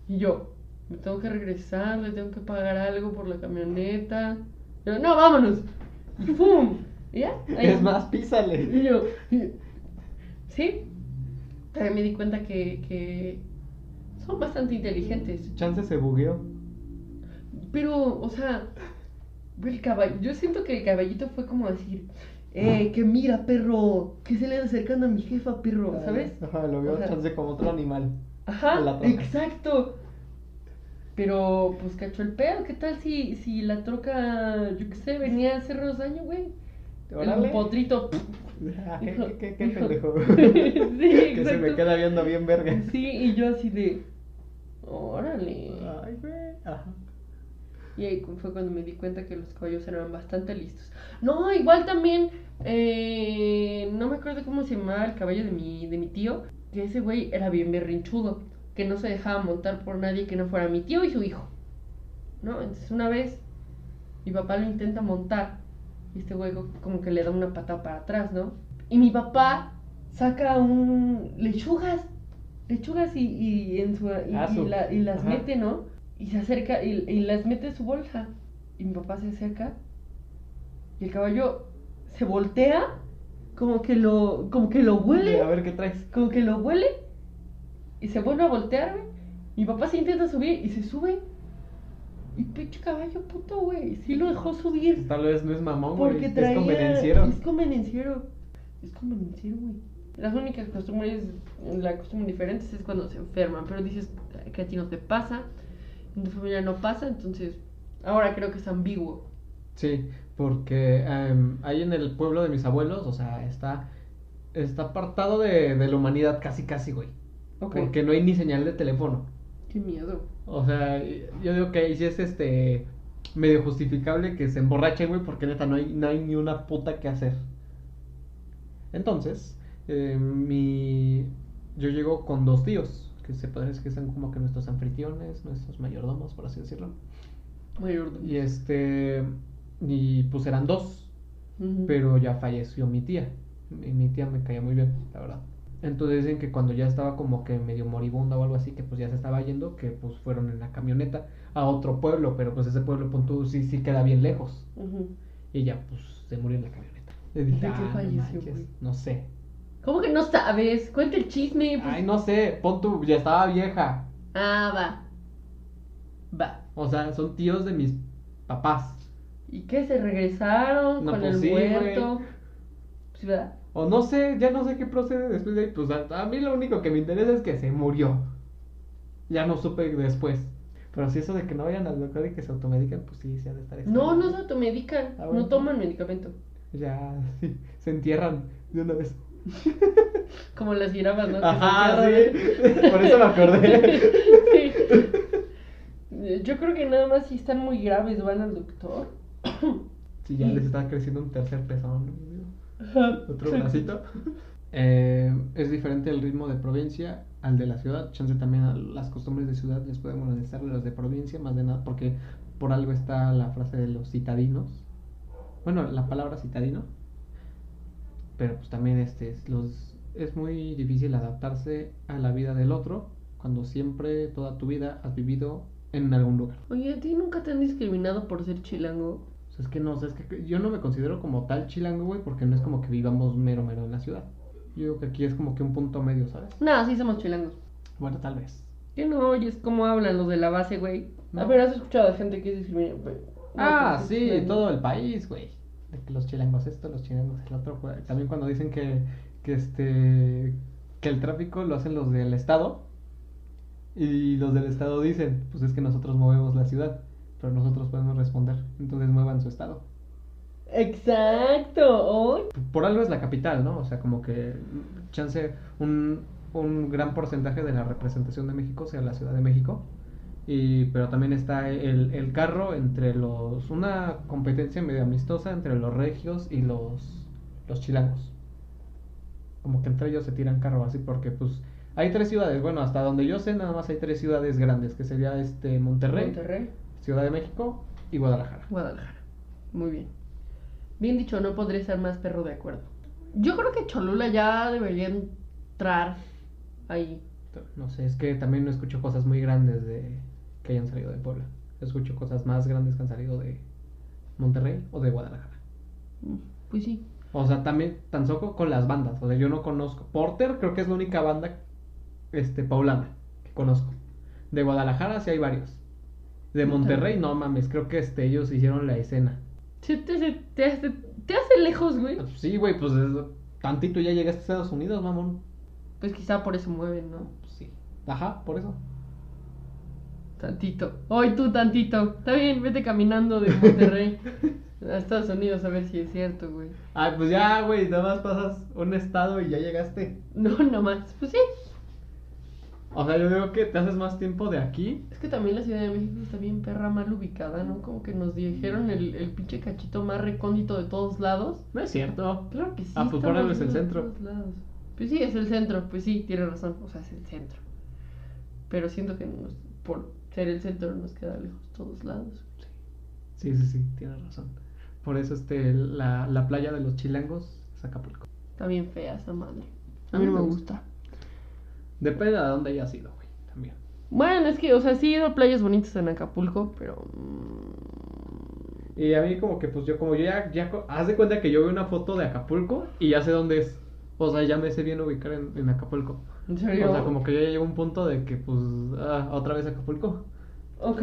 Y yo, me tengo que regresar, le tengo que pagar algo por la camioneta. Yo, no, vámonos. Y ¡pum! ¿Y ya? Ahí. Es más, písale. Y yo, y- ¿sí? También me di cuenta que, que son bastante inteligentes. Chance se bugueó. Pero, o sea, el caballo, yo siento que el caballito fue como decir, eh, que mira, perro, que se le acercando a mi jefa, perro, ¿sabes? Ajá, lo veo O sea- chance como otro animal. Ajá, exacto. Pero, pues, cachó el pedo, ¿qué tal si, si la troca, yo qué sé, venía a hacernos daño, güey? El potrito. ¿Qué, qué, qué, pendejo? Sí, que se me queda viendo bien verga. Sí, y yo así de. Órale. Ay, güey. Ajá. Y ahí fue cuando me di cuenta que los caballos eran bastante listos. No, igual también, eh, no me acuerdo cómo se llamaba el caballo de mi, de mi tío, que ese güey era bien berrinchudo, que no se dejaba montar por nadie que no fuera mi tío y su hijo. ¿No? Entonces una vez mi papá lo intenta montar y este güey como que le da una patada para atrás, ¿no? Y mi papá saca un lechugas, lechugas y, y en su, y, Ah, y su- la- y las ajá. mete, ¿no? Y se acerca y, y las mete en su bolsa. Y mi papá se acerca y el caballo se voltea, como que lo, como que lo huele, A ver qué traes. como que lo huele y se vuelve a voltear, güey. Mi papá se intenta subir y se sube. Y pinche caballo puto, güey. Sí lo dejó subir. Tal vez no es mamón, güey. Porque Es traía... convenenciero. Es convenenciero. Es convenenciero, güey. Las únicas costumbres, la costumbre diferentes es cuando se enferman. Pero dices que a ti no te pasa, en tu familia no pasa, entonces ahora creo que es ambiguo. Sí, porque em, ahí en el pueblo de mis abuelos, o sea, está, está apartado de, de la humanidad casi, casi, güey. Porque no hay ni señal de teléfono. Qué miedo. O sea, yo digo que ahí sí es este medio justificable que se emborrachen, güey, porque neta no hay, no hay ni una puta que hacer. Entonces, eh, mi yo llego con dos tíos, que se podría decir que son como que nuestros anfitriones, nuestros mayordomos, por así decirlo. Mayordomo. Y este y pues eran dos, pero ya falleció mi tía. Y mi tía me caía muy bien, la verdad. Entonces dicen que cuando ya estaba como que medio moribunda o algo así, que pues ya se estaba yendo, que pues fueron en la camioneta a otro pueblo, pero pues ese pueblo, pon tú, sí, sí queda bien lejos. Y ella pues se murió en la camioneta. Y dije, ¿De qué "Ah, no falleció, manches? No sé. ¿Cómo que no sabes? Cuenta el chisme. pues. Ay, no sé, pon tú, ya estaba vieja. Ah, va. Va. O sea, son tíos de mis papás. ¿Y qué? ¿Se regresaron No, con pues el sí, muerto? Pues, ¿verdad? O no sé, ya no sé qué procede después de ahí. Pues a, a mí lo único que me interesa es que se murió. Ya no supe después. Pero si eso de que no vayan al doctor y que se automedican, pues sí, se ha de estar No, no se automedican. Ah, bueno. No toman medicamento. Ya, sí, se entierran de una vez. Como las jirafas, ¿no? Ajá, sí. Por eso me acordé. sí. Yo creo que nada más si están muy graves van al doctor. Sí, ya les está creciendo un tercer pezón. Otro bracito. Eh, es diferente el ritmo de provincia al de la ciudad. Chance también a las costumbres de ciudad les podemos molestar las de provincia, más de nada, porque por algo está la frase de los citadinos. Bueno, la palabra citadino. Pero pues también este es los es muy difícil adaptarse a la vida del otro cuando siempre toda tu vida has vivido en algún lugar. Oye, ¿a ti nunca te han discriminado por ser chilango? O sea, es que no, o sea, es que yo no me considero como tal chilango, güey, porque no es como que vivamos mero mero en la ciudad. Yo digo que aquí es como que un punto medio, ¿sabes? No, sí somos chilangos. Bueno, tal vez. ¿Qué no oyes cómo hablan los de la base, güey? A No. ver, ¿has escuchado de gente que es discriminada? Güey, no, ah, sí, todo el país, güey. De que los chilangos esto, los chilangos el otro. güey. También cuando dicen que, que este que el tráfico lo hacen los del estado y los del estado dicen, pues es que nosotros movemos la ciudad, pero nosotros podemos responder, entonces muevan su estado. Exacto. hoy. por algo es la capital, ¿no? O sea, como que chance un, un gran porcentaje de la representación de México sea la Ciudad de México. Y, pero también está el, el carro entre los... Una competencia medio amistosa entre los regios y los, los chilangos. Como que entre ellos se tiran carro así porque pues hay tres ciudades. Bueno, hasta donde yo sé nada más hay tres ciudades grandes, que sería este Monterrey, Monterrey, Ciudad de México y Guadalajara. Guadalajara. Muy bien. Bien dicho, no podría ser más perro de acuerdo. Yo creo que Cholula ya debería entrar ahí. No sé, es que también no escucho cosas muy grandes de que hayan salido de Puebla. Escucho cosas más grandes que han salido de Monterrey o de Guadalajara. Mm, Pues sí. O sea, también tan solo con las bandas. O sea, yo no conozco. Porter creo que es la única banda este poblana que conozco. De Guadalajara sí hay varios. De. Monterrey no mames, creo que este ellos hicieron la escena. Sí, te, hace- te, hace, te hace lejos, güey. Pues Sí, güey, pues es- tantito ya llegaste a Estados Unidos, mamón. Pues quizá por eso mueven, ¿no? Sí. Ajá, por eso. Tantito. Hoy tú tantito. Está bien, vete caminando de Monterrey a Estados Unidos a ver si es cierto, güey. Ay, pues ya, güey, nada más pasas un estado y ya llegaste. No, nomás. Pues sí. O sea, yo digo que te haces más tiempo de aquí. Es que también la Ciudad de México está bien perra mal ubicada, ¿no? Como que nos dijeron el, el pinche cachito más recóndito de todos lados. No es cierto. Claro que sí. Ah, pues por es el de centro. todos lados. Pues sí, es el centro. Pues sí, tiene razón. O sea, es el centro. Pero siento que nos- por el centro nos queda lejos todos lados. Sí, sí, sí, tienes razón. Por eso este, la, la playa de los chilangos es Acapulco. Está bien fea esa madre. A mí no me gusta. Depende de dónde hayas ido, güey, también. Bueno, es que, o sea, sí he ido a playas bonitas en Acapulco, pero. mm, Y a mí como que pues yo como yo ya, ya haz de cuenta que yo veo una foto de Acapulco y ya sé dónde es. O sea, ya me sé bien ubicar en, en Acapulco. ¿En serio? O sea, como que ya llegó un punto de que pues ah, otra vez Acapulco. Ok.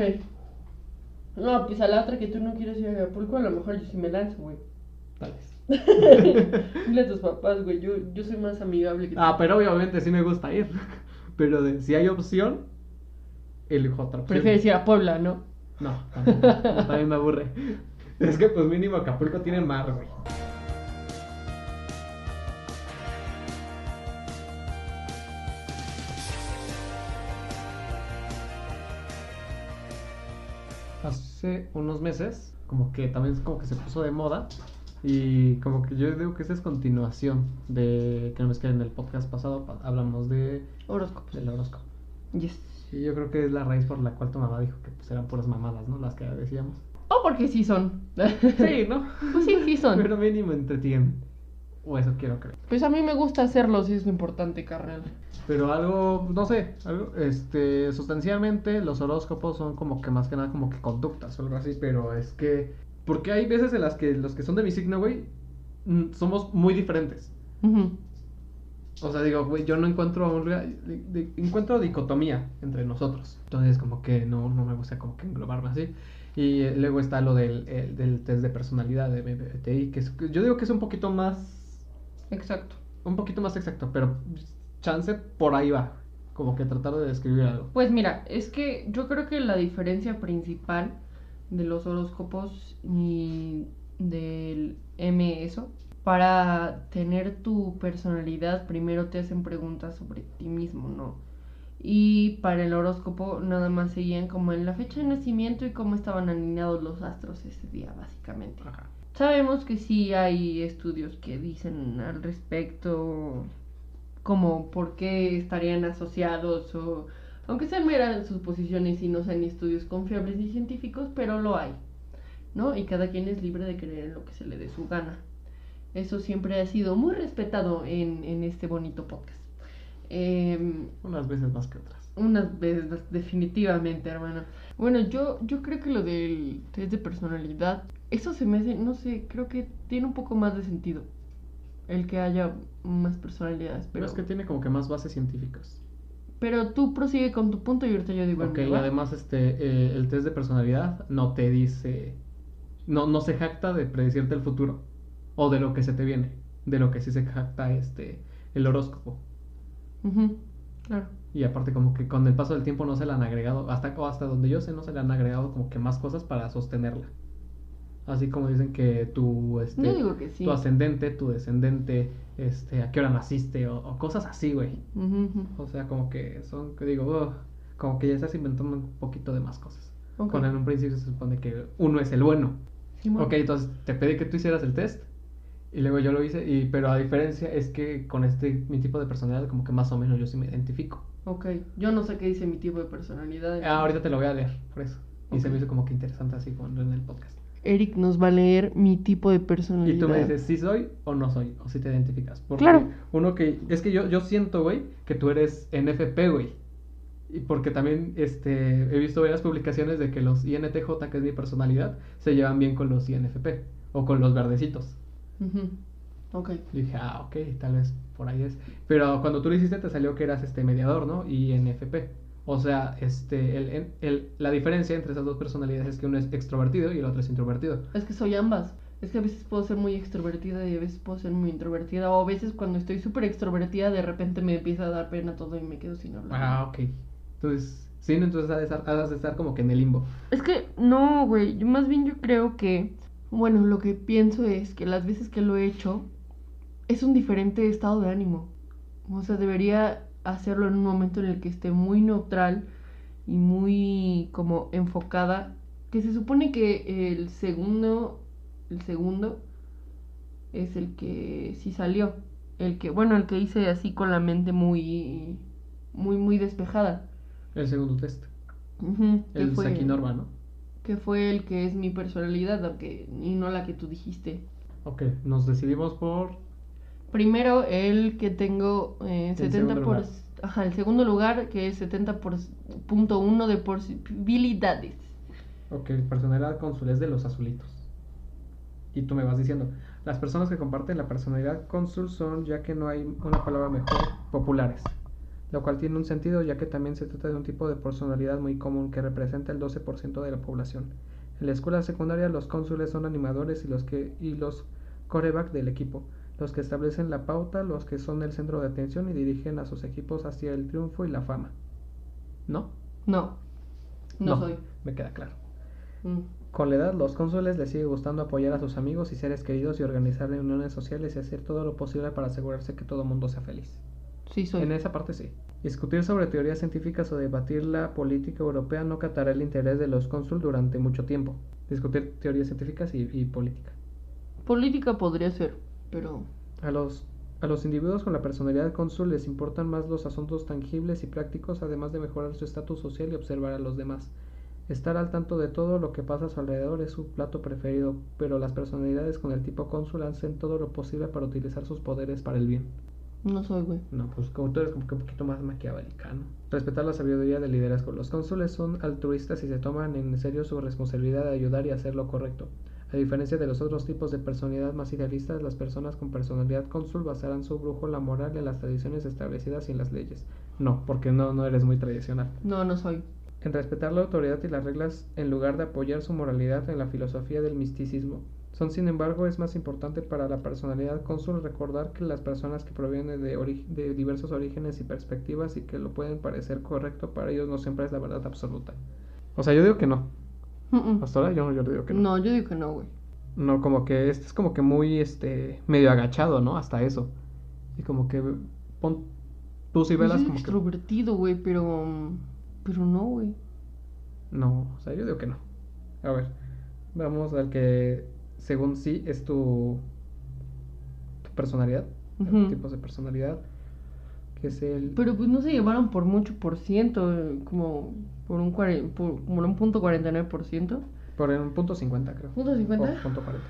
No, pues a la otra que tú no quieres ir a Acapulco, a lo mejor yo sí me lanzo, güey. Tal vez. Dile a tus papás, güey. Yo, yo soy más amigable que tú. Ah, pero obviamente sí me gusta ir. Pero de, si hay opción, elijo otra opción. Prefieres ir a Puebla, ¿no? No. No, también me aburre. Es que pues mínimo Acapulco tiene mar, güey. Hace unos meses, como que también como que se puso de moda y como que yo digo que esa es continuación de que no es que en el podcast pasado pa- hablamos de Horóscopos. del horóscopo. Yes. Y yo creo que es la raíz por la cual tu mamá dijo que pues eran puras mamadas, ¿no? Las que decíamos. O porque sí son. Sí, ¿no? Pues sí, sí son. Pero mínimo entretienen. O eso quiero creer. Pues a mí me gusta hacerlo, sí es lo importante, carnal. Pero algo, no sé, algo, este, sustancialmente los horóscopos son como que más que nada como que conductas o algo así, pero es que, porque hay veces en las que los que son de mi signo, güey, mm, somos muy diferentes. O sea, digo, güey, yo no encuentro un de- encuentro dicotomía entre nosotros. Entonces, como que no, no me gusta como que englobarme así. Y eh, luego está lo del, el- del test de personalidad de MBTI, que es- yo digo que es un poquito más, Exacto. un poquito más exacto, pero chance por ahí va. Como que tratar de describir algo. Pues mira, es que yo creo que la diferencia principal de los horóscopos y del MSO, para tener tu personalidad, primero te hacen preguntas sobre ti mismo, ¿no? Y para el horóscopo nada más seguían como en la fecha de nacimiento y cómo estaban alineados los astros ese día, básicamente. Ajá. Sabemos que sí hay estudios que dicen al respecto como por qué estarían asociados o aunque sean meras suposiciones y no sean estudios confiables ni científicos, pero lo hay, ¿no? Y cada quien es libre de creer en lo que se le dé su gana. Eso siempre ha sido muy respetado en, en este bonito podcast. Em, Unas veces más que otras. unas veces, definitivamente, hermano. Bueno, yo, yo creo que lo del test de personalidad, eso se me hace, no sé, creo que tiene un poco más de sentido. El que haya más personalidades, Pero pero, es que tiene como que más bases científicas. pero tú prosigue con tu punto y ahorita yo digo el Ok, ¿va? además este, eh, el test de personalidad no te dice, no, no se jacta de predecirte el futuro o de lo que se te viene, de lo que sí se jacta este, el horóscopo. Claro. Y aparte como que con el paso del tiempo no se le han agregado, hasta, o hasta donde yo sé no se le han agregado como que más cosas para sostenerla. Así como dicen que tu, este, Yo digo que sí. tu ascendente, tu descendente, este, a qué hora naciste o, o cosas así, güey. Ujú, ujú. O sea, como que son, que digo, ugh, como que ya estás inventando un poquito de más cosas. Ok. Cuando en un principio se supone que uno es el bueno. Simón. Ok, entonces te pedí que tú hicieras el test y luego yo lo hice, y, pero a diferencia es que con este, mi tipo de personalidad, como que más o menos yo sí me identifico. Ok, yo no sé qué dice mi tipo de personalidad. Ah, ahorita te lo voy a leer, por eso. Y se me hizo como que interesante así cuando en el podcast. Eric nos va a leer mi tipo de personalidad. Y tú me dices si soy o no soy, o si te identificas. Porque Claro. uno que, es que yo, yo siento, güey, que tú eres NFP, güey. Y porque también este, he visto varias publicaciones de que los INTJ, que es mi personalidad, se llevan bien con los INFP o con los verdecitos. Ujú, Ok. Y dije, ah, ok, tal vez por ahí es. Pero cuando tú lo hiciste te salió que eras este mediador, ¿no? INFP. O sea, este, el, el, la diferencia entre esas dos personalidades es que uno es extrovertido y el otro es introvertido. Es que soy ambas. Es que a veces puedo ser muy extrovertida y a veces puedo ser muy introvertida. O a veces cuando estoy súper extrovertida de repente me empieza a dar pena todo y me quedo sin hablar. Ah, ok. Entonces, sí, ¿no? entonces has de, estar, has de estar como que en el limbo. Es que no, güey. yo- Más bien yo creo que, bueno, lo que pienso es que las veces que lo he hecho es un diferente estado de ánimo. O sea, debería hacerlo en un momento en el que esté muy neutral y muy como enfocada, que se supone que el segundo, el segundo es el que sí salió, el que, bueno, el que hice así con la mente muy, muy, muy despejada. El segundo test. El fue- Saki Norma, ¿no? que fue el que es mi personalidad, aunque y no la que tú dijiste. Ok, nos decidimos por Primero, el que tengo eh, El 70 segundo por, lugar. ajá, el segundo lugar que es 70 por punto uno de posibilidades. Ok, personalidad cónsul es de los azulitos. Y tú me vas diciendo, las personas que comparten la personalidad cónsul son, ya que no hay una palabra mejor, populares. Lo cual tiene un sentido, ya que también se trata de un tipo de personalidad muy común que representa el 12% de la población. En la escuela secundaria, los cónsules son animadores y los, que, y los coreback del equipo, los que establecen la pauta, los que son el centro de atención y dirigen a sus equipos hacia el triunfo y la fama. ¿No? No, no, soy. Me queda claro. Mm. Con la edad, los cónsules les sigue gustando apoyar a sus amigos y seres queridos y organizar reuniones sociales y hacer todo lo posible para asegurarse que todo el mundo sea feliz. Sí, soy. En esa parte sí. Discutir sobre teorías científicas o debatir la política europea no catará el interés de los cónsul durante mucho tiempo. Discutir teorías científicas y, y política. Política podría ser, pero A los, a los individuos con la personalidad cónsul les importan más los asuntos tangibles y prácticos, además de mejorar su estatus social y observar a los demás. Estar al tanto de todo lo que pasa a su alrededor es su plato preferido, pero las personalidades con el tipo cónsul hacen todo lo posible para utilizar sus poderes para el bien. no soy, güey. No, pues como tú eres como que un poquito más maquiavelicano. Respetar la sabiduría del liderazgo. Los cónsules son altruistas y se toman en serio su responsabilidad de ayudar y hacer lo correcto. A diferencia de los otros tipos de personalidad más idealistas, las personas con personalidad cónsul basarán su brújula moral en las tradiciones establecidas y en las leyes. No, porque no, no eres muy tradicional. No, no soy. En respetar la autoridad y las reglas en lugar de apoyar su moralidad en la filosofía del misticismo. Son, sin embargo, es más importante para la personalidad cónsul recordar que las personas que provienen de, de diversos orígenes y perspectivas y que lo pueden parecer correcto para ellos no siempre es la verdad absoluta. O sea, yo digo que no. Hasta ahora yo, yo digo que no. No, yo digo que no, güey. No, como que este es como que muy, este, medio agachado, ¿no? Hasta eso. Y como que pon, tú si Pues velas como que... extrovertido, güey, pero pero no, güey. No, o sea, yo digo que no. A ver, vamos al que según sí es tu, tu personalidad, Ujú. tipos de personalidad, que es el... Pero pues no se llevaron por mucho por ciento, como por un por, como un punto 49 por ciento. Por un punto 50 creo. ¿Punto 50? O punto 40.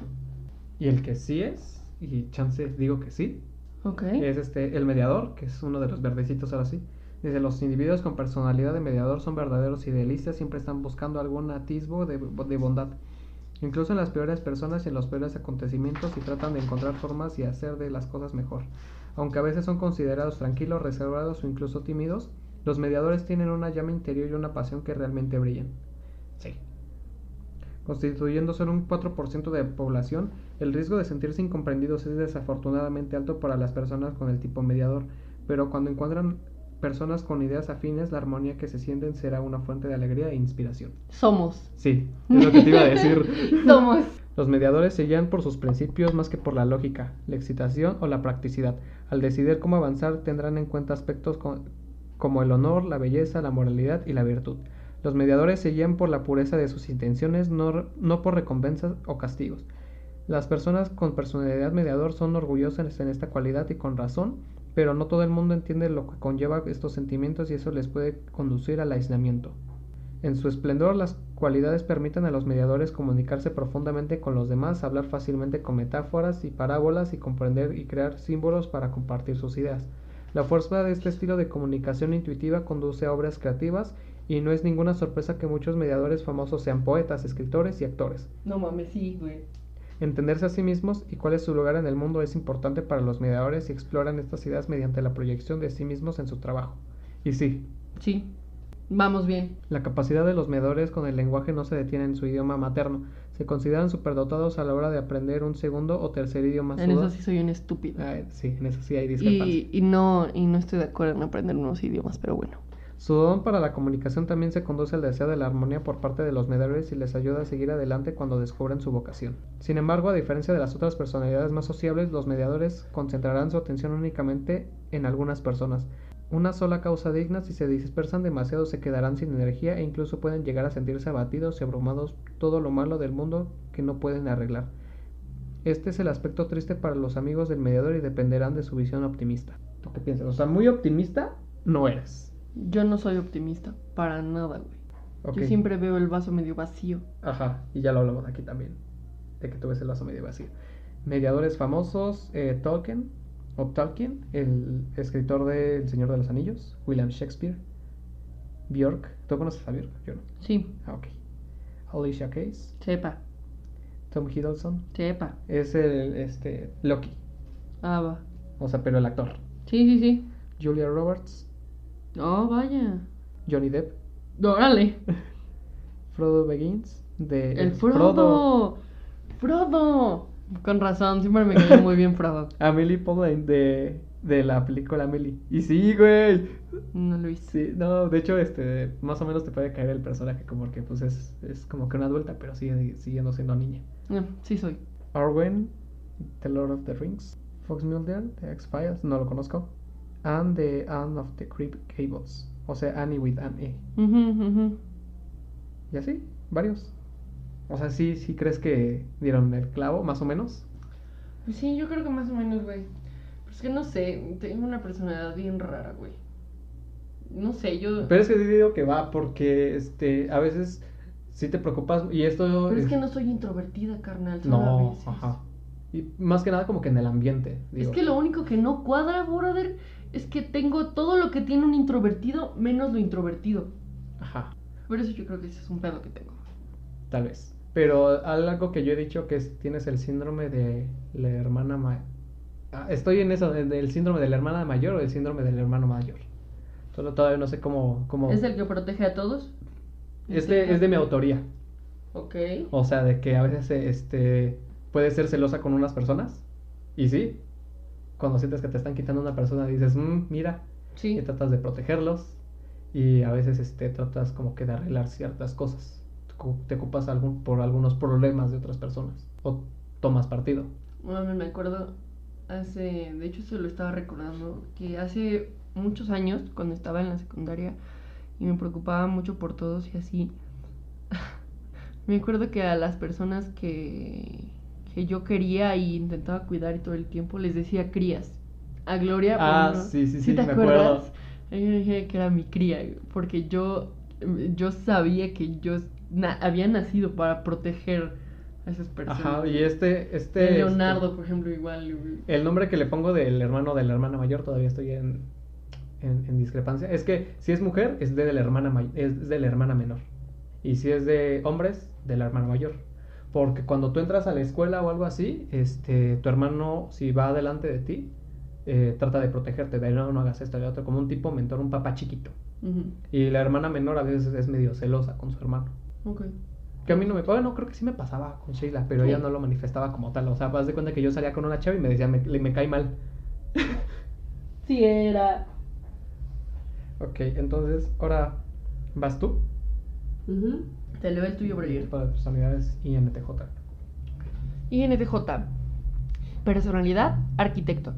Y el que sí es, y chance digo que sí, Ok. es este el mediador, que es uno de los verdecitos ahora sí. Dice, los individuos con personalidad de mediador son verdaderos idealistas, siempre están buscando algún atisbo de, de bondad. Incluso en las peores personas y en los peores acontecimientos y tratan de encontrar formas y hacer de las cosas mejor. Aunque a veces son considerados tranquilos, reservados o incluso tímidos, los mediadores tienen una llama interior y una pasión que realmente brillan. Sí. Constituyendo solo un 4% de población, el riesgo de sentirse incomprendidos es desafortunadamente alto para las personas con el tipo mediador, pero cuando encuentran personas con ideas afines, la armonía que se sienten será una fuente de alegría e inspiración. Somos. Sí, es lo que te iba a decir. Somos. Los mediadores se guían por sus principios más que por la lógica, la excitación o la practicidad. Al decidir cómo avanzar tendrán en cuenta aspectos co- como el honor, la belleza, la moralidad y la virtud. Los mediadores se guían por la pureza de sus intenciones, no, no por recompensas o castigos. Las personas con personalidad mediador son orgullosas en esta cualidad y con razón, pero no todo el mundo entiende lo que conlleva estos sentimientos y eso les puede conducir al aislamiento. En su esplendor, las cualidades permiten a los mediadores comunicarse profundamente con los demás, hablar fácilmente con metáforas y parábolas y comprender y crear símbolos para compartir sus ideas. La fuerza de este estilo de comunicación intuitiva conduce a obras creativas y no es ninguna sorpresa que muchos mediadores famosos sean poetas, escritores y actores. No mames, sí, güey. Entenderse a sí mismos y cuál es su lugar en el mundo es importante para los mediadores y exploran estas ideas mediante la proyección de sí mismos en su trabajo. Y sí, Sí. Vamos bien. la capacidad de los mediadores con el lenguaje no se detiene en su idioma materno. Se consideran superdotados a la hora de aprender un segundo o tercer idioma. En eso sí soy un estúpido. Ah, sí, en eso sí hay discrepancia. Y, y no y no estoy de acuerdo en aprender nuevos idiomas, pero bueno. Su don para la comunicación también se conduce al deseo de la armonía por parte de los mediadores y les ayuda a seguir adelante cuando descubren su vocación. Sin embargo, a diferencia de las otras personalidades más sociables, los mediadores concentrarán su atención únicamente en algunas personas. Una sola causa digna, si se dispersan demasiado se quedarán sin energía e incluso pueden llegar a sentirse abatidos y abrumados todo lo malo del mundo que no pueden arreglar. Este es el aspecto triste para los amigos del mediador y dependerán de su visión optimista. ¿Tú qué piensas? O sea, muy optimista no eres. Yo no soy optimista, para nada, güey. Yo siempre veo el vaso medio vacío. Ajá, y ya lo hablamos aquí también, de que tú ves el vaso medio vacío. Mediadores famosos, eh, Tolkien, o Tolkien, el escritor de El Señor de los Anillos, William Shakespeare, Bjork, ¿tú conoces a Bjork? Yo no. Sí, Ah, ok. Alicia Keys, sepa, Tom Hiddleston, sepa. es el, este, Loki, Ah, va. o sea, pero el actor. Sí, sí, sí. Julia Roberts, Oh, vaya. Johnny Depp, Órale. Frodo Begins, de El Frodo. Frodo. Con razón, siempre me cayó muy bien Frodo. Amelie Poulain de, de la película Amelie. Y sí, güey. No lo hice. Sí, no, de hecho, este, más o menos te puede caer el personaje como que pues es, es como que una adulta, pero sigue siguiendo siendo niña. Sí soy. Arwen, The Lord of the Rings, Fox Mulder, The X-Files, no lo conozco. And the Anne of the Creep Cables. O sea, Annie with an E. Y así, varios. O sea, sí, sí crees que dieron el clavo, más o menos. Pues sí, yo creo que más o menos, güey. Pero es que no sé, tengo una personalidad bien rara, güey. No sé, yo... Pero es que sí digo que va porque este a veces sí te preocupas y esto Pero es que no soy introvertida, carnal. solo a no, veces. ajá. Y más que nada como que en el ambiente, digo. Es que lo único que no cuadra, brother, es que tengo todo lo que tiene un introvertido menos lo introvertido. Ajá, Por eso yo creo que ese es un pedo que tengo. tal vez. Pero algo que yo he dicho que es, tienes el síndrome de la hermana mayor. estoy en eso, en el síndrome de la hermana mayor o el síndrome del hermano mayor. Solo todavía no sé cómo... cómo... ¿Es el que protege a todos? es de, es de mi autoría. Ok. O sea, de que a veces este, puedes ser celosa con unas personas. Y sí, cuando sientes que te están quitando una persona, dices, "Mm, mira, Sí. y tratas de protegerlos. Y a veces este, tratas como que de arreglar ciertas cosas. Te ocupas algún, por algunos problemas de otras personas. O tomas partido. Mami, me acuerdo hace, de hecho se lo estaba recordando, que hace muchos años, cuando estaba en la secundaria y me preocupaba mucho por todos y así, me acuerdo que a las personas que, que yo quería y intentaba cuidar y todo el tiempo les decía crías. A Gloria, Ah, ejemplo, sí, sí, sí, te me acuerdas? acuerdo. Me dijeron que era mi cría, porque yo, yo sabía que yo na- había nacido para proteger a esas personas. Ajá, y este, este... Leonardo, este, por ejemplo, igual. el nombre que le pongo del hermano de la hermana mayor todavía estoy en, en, en discrepancia. Es que si es mujer, es de la hermana es de la hermana menor. Y si es de hombres, de la hermana mayor. Porque cuando tú entras a la escuela o algo así, este, tu hermano, si va adelante de ti, eh, trata de protegerte, de no, no hagas esto lo otro, como un tipo mentor, un papá chiquito. Y la hermana menor a veces es medio celosa con su hermano. Ok. Que a mí no me... Bueno, creo que sí me pasaba con Sheila, pero Sí. ella no lo manifestaba como tal. O sea, vas de cuenta que yo salía con una chava y me decía, me, le- me cae mal. Sí, era. Ok, entonces, ahora vas tú. Te leo el tuyo, Brian. Para personalidades INTJ. INTJ. Personalidad, arquitecto.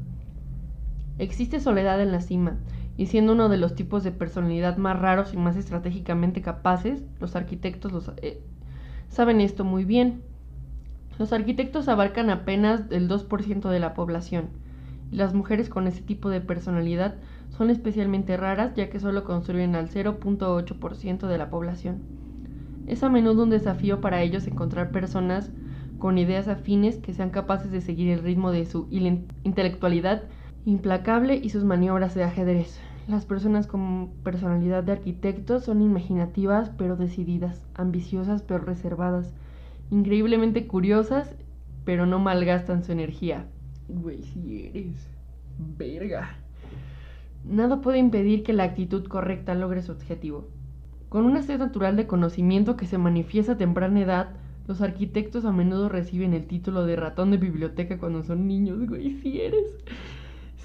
Existe soledad en la cima, y siendo uno de los tipos de personalidad más raros y más estratégicamente capaces, los arquitectos los, eh, saben esto muy bien. Los arquitectos abarcan apenas el 2% de la población, y las mujeres con ese tipo de personalidad son especialmente raras ya que solo construyen al 0.8% de la población. Es a menudo un desafío para ellos encontrar personas con ideas afines que sean capaces de seguir el ritmo de su intelectualidad implacable y sus maniobras de ajedrez. Las personas con personalidad de arquitectos son imaginativas pero decididas, ambiciosas pero reservadas, increíblemente curiosas pero no malgastan su energía. Güey, si eres verga. Nada puede impedir que la actitud correcta logre su objetivo. Con una sed natural de conocimiento que se manifiesta a temprana edad, los arquitectos a menudo reciben el título de ratón de biblioteca cuando son niños, güey, si eres.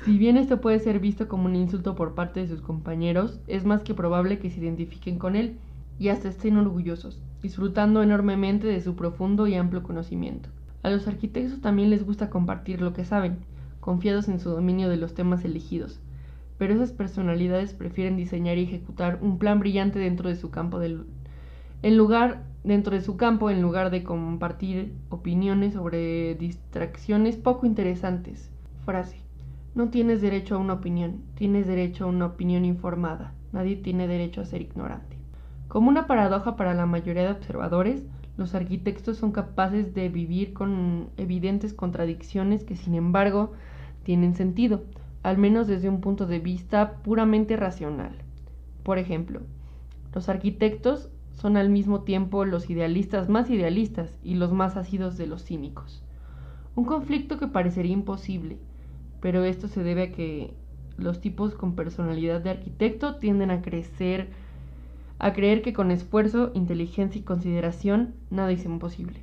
Si bien esto puede ser visto como un insulto por parte de sus compañeros, es más que probable que se identifiquen con él y hasta estén orgullosos, disfrutando enormemente de su profundo y amplio conocimiento. A los arquitectos también les gusta compartir lo que saben, confiados en su dominio de los temas elegidos, pero esas personalidades prefieren diseñar y ejecutar un plan brillante dentro de su campo en lugar de en lugar de compartir opiniones sobre distracciones poco interesantes. Frase. No tienes derecho a una opinión, tienes derecho a una opinión informada. Nadie tiene derecho a ser ignorante. Como una paradoja para la mayoría de observadores, los arquitectos son capaces de vivir con evidentes contradicciones que sin embargo tienen sentido, al menos desde un punto de vista puramente racional. Por ejemplo, los arquitectos son al mismo tiempo los idealistas más idealistas y los más ácidos de los cínicos. Un conflicto que parecería imposible, pero esto se debe a que los tipos con personalidad de arquitecto tienden a crecer a creer que con esfuerzo, inteligencia y consideración nada es imposible.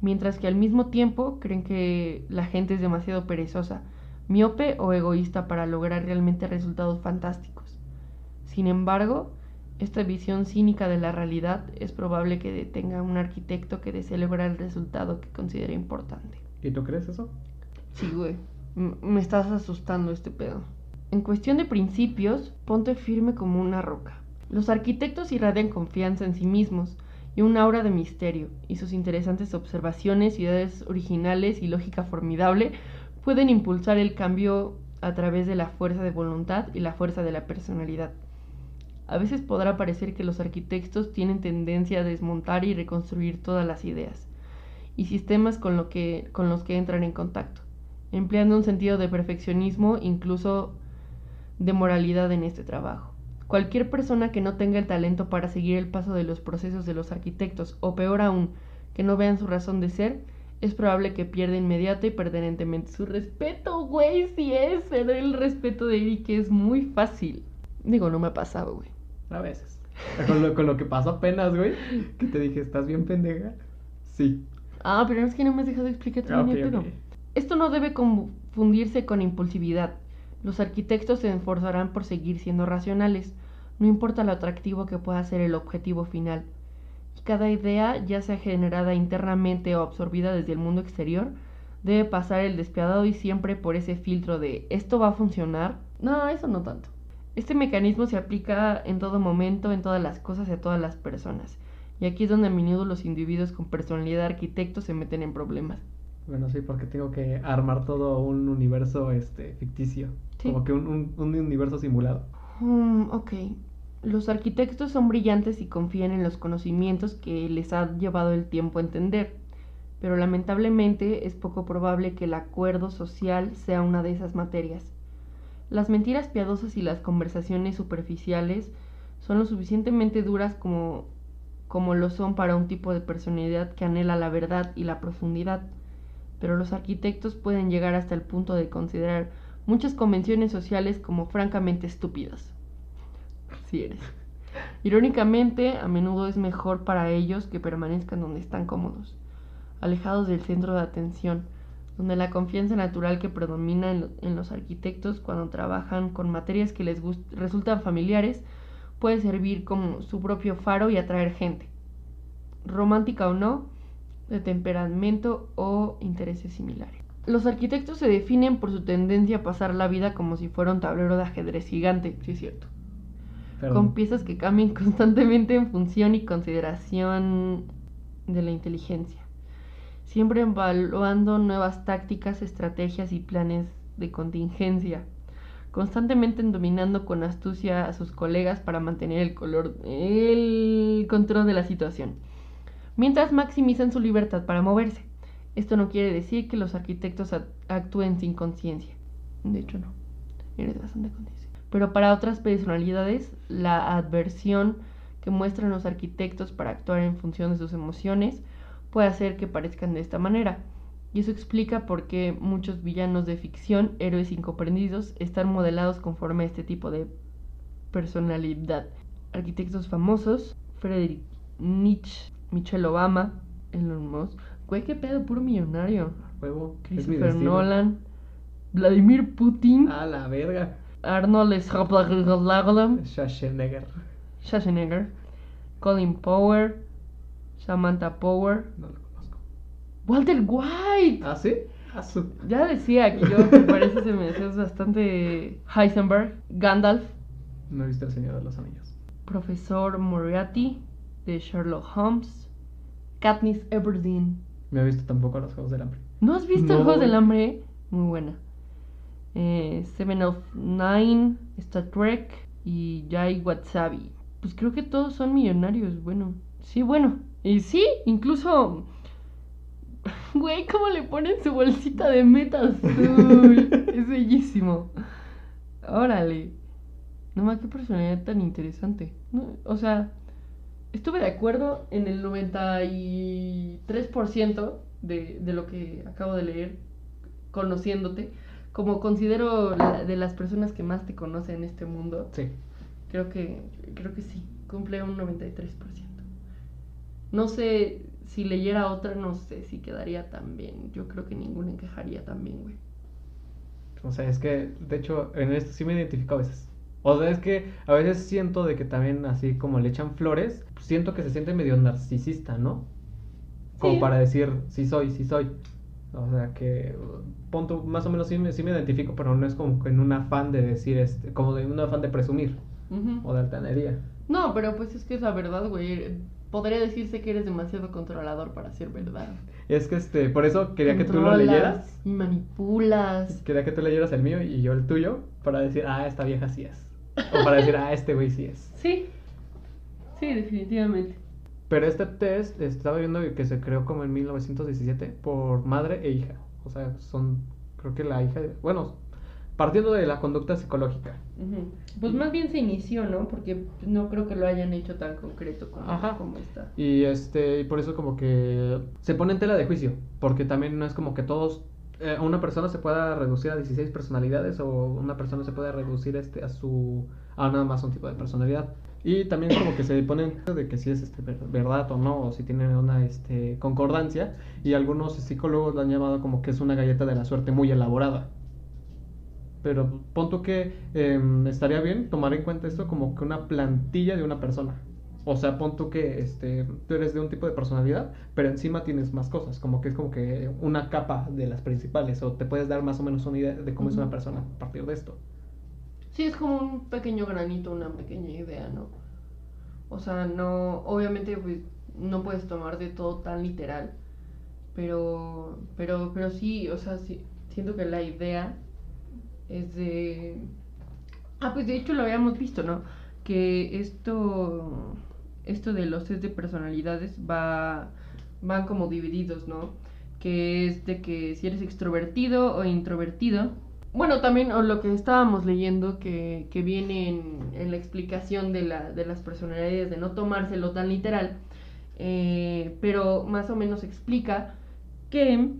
Mientras que al mismo tiempo creen que la gente es demasiado perezosa, miope o egoísta para lograr realmente resultados fantásticos. Sin embargo, esta visión cínica de la realidad es probable que detenga a un arquitecto que desee lograr el resultado que considera importante. ¿Y tú crees eso? Sí, güey. Me estás asustando este pedo. En cuestión de principios, ponte firme como una roca. Los arquitectos irradian confianza en sí mismos y un aura de misterio, y sus interesantes observaciones, ideas originales y lógica formidable pueden impulsar el cambio a través de la fuerza de voluntad y la fuerza de la personalidad. A veces podrá parecer que los arquitectos tienen tendencia a desmontar y reconstruir todas las ideas y sistemas con, con los que entran en contacto, empleando un sentido de perfeccionismo, incluso de moralidad en este trabajo. Cualquier persona que no tenga el talento para seguir el paso de los procesos de los arquitectos, o peor aún, que no vean su razón de ser, es probable que pierda inmediata y permanentemente su respeto, güey. Si es perder el respeto de Eric es muy fácil. Digo, no me ha pasado, güey. A veces. Con lo, con lo que pasó apenas, güey, que te dije, ¿estás bien pendeja? Sí. Ah, pero es que no me has dejado explicar ah, okay, Esto no debe confundirse con impulsividad. Los arquitectos se esforzarán por seguir siendo racionales, no importa lo atractivo que pueda ser el objetivo final. Y cada idea, ya sea generada internamente o absorbida desde el mundo exterior, debe pasar el despiadado y siempre por ese filtro de ¿esto va a funcionar? No, eso no tanto. Este mecanismo se aplica en todo momento, en todas las cosas y a todas las personas. Y aquí es donde a menudo los individuos con personalidad de se meten en problemas. Bueno, sí, porque tengo que armar todo un universo este ficticio. Como que un, universo simulado. Mm, ok. Los arquitectos son brillantes y confían en los conocimientos que les ha llevado el tiempo a entender, pero lamentablemente es poco probable que el acuerdo social sea una de esas materias. Las mentiras piadosas y las conversaciones superficiales son lo suficientemente duras como, como lo son para un tipo de personalidad que anhela la verdad y la profundidad, pero los arquitectos pueden llegar hasta el punto de considerar muchas convenciones sociales como francamente estúpidas. Si eres. Irónicamente, a menudo es mejor para ellos que permanezcan donde están cómodos, alejados del centro de atención, donde la confianza natural que predomina en, los arquitectos cuando trabajan con materias que les resultan familiares puede servir como su propio faro y atraer gente, romántica o no, de temperamento o intereses similares. Los arquitectos se definen por su tendencia a pasar la vida como si fuera un tablero de ajedrez gigante, sí es cierto. Con piezas que cambian constantemente en función y consideración de la inteligencia. Siempre evaluando nuevas tácticas, estrategias y planes de contingencia. Constantemente dominando con astucia a sus colegas para mantener el, color, el control de la situación. Mientras maximizan su libertad para moverse. Esto no quiere decir que los arquitectos actúen sin conciencia. De hecho, no. Eres bastante conciencia. Pero para otras personalidades, la adversión que muestran los arquitectos para actuar en función de sus emociones puede hacer que parezcan de esta manera. Y eso explica por qué muchos villanos de ficción, héroes incomprendidos, están modelados conforme a este tipo de personalidad. Arquitectos famosos, Friedrich Nietzsche, Michelle Obama, Elon Musk, Güey, qué pedo, puro millonario. Huevo. Christopher Nolan. Vladimir Putin. A la verga. Arnold Schwarzenegger. Schwarzenegger. Colin Power. Samantha Power. No lo conozco. Walter White. ¿Ah, sí? Ah, su- Ya decía que yo me parece se me hace bastante Heisenberg, Gandalf, No he visto el Señor de los Anillos. Profesor Moriarty de Sherlock Holmes, Katniss Everdeen. No he visto tampoco los Juegos del Hambre. ¿No has visto No. el Juegos del Hambre? Muy buena. Eh, Seven of Nine, Star Trek y Jai Watsabi. Pues creo que todos son millonarios. Bueno, sí, bueno. Y sí, incluso. Güey, ¿cómo le ponen su bolsita de meta azul? es bellísimo. Órale. No más, qué personalidad tan interesante. No, o sea, estuve de acuerdo en el 93% de, de lo que acabo de leer, conociéndote. Como considero la- de las personas que más te conocen en este mundo, Sí. creo que, creo que sí, cumple un 93%. No sé si leyera otra, no sé si quedaría tan bien. Yo creo que ninguna encajaría tan bien, güey. O sea, es que, de hecho, en esto sí me identifico a veces. O sea, es que a veces siento de que también así como le echan flores, siento que se siente medio narcisista, ¿no? Como Sí. para decir, sí soy, sí soy. O sea, que punto, más o menos sí me, sí me identifico, pero no es como que en un afán de decir, este, como de un afán de presumir o de altanería. No, pero pues es que es la verdad, güey. Podría decirse que eres demasiado controlador para ser verdad. Es que, este, por eso quería que tú lo leyeras. Y manipulas. Quería que tú leyeras el mío y yo el tuyo, para decir, ah, esta vieja sí es. O para decir, ah, este güey sí es. Sí. Sí, definitivamente. Pero este test estaba viendo que se creó como en 1917 por madre e hija. O sea, son, creo que la hija, bueno, partiendo de la conducta psicológica. Pues más bien se inició, ¿no? Porque no creo que lo hayan hecho tan concreto como, Ajá. como está. Y este, y por eso como que se pone en tela de juicio, porque también no es como que todos, eh, una persona se pueda reducir a 16 personalidades o una persona se pueda reducir este a su, a nada más un tipo de personalidad. Y también como que se ponen de que si es este, ver- verdad o no, o si tiene una este, concordancia, y algunos psicólogos lo han llamado como que es una galleta de la suerte muy elaborada. Pero pon tú que em, estaría bien tomar en cuenta esto como que una plantilla de una persona. O sea, pon tú que este, tú eres de un tipo de personalidad, pero encima tienes más cosas, como que es como que una capa de las principales, o te puedes dar más o menos una idea de cómo es una persona a partir de esto. Sí, es como un pequeño granito, una pequeña idea, ¿no? O sea, no, obviamente, pues, no puedes tomar de todo tan literal, pero, pero, pero sí, o sea, sí, siento que la idea es de... Ah, pues de hecho lo habíamos visto, ¿no? Que esto, esto de los test de personalidades va, van como divididos, ¿no? Que es de que si eres extrovertido o introvertido. Bueno, también o lo que estábamos leyendo que, que viene en, en la explicación de, la, de las personalidades, de no tomárselo tan literal, eh, pero más o menos explica que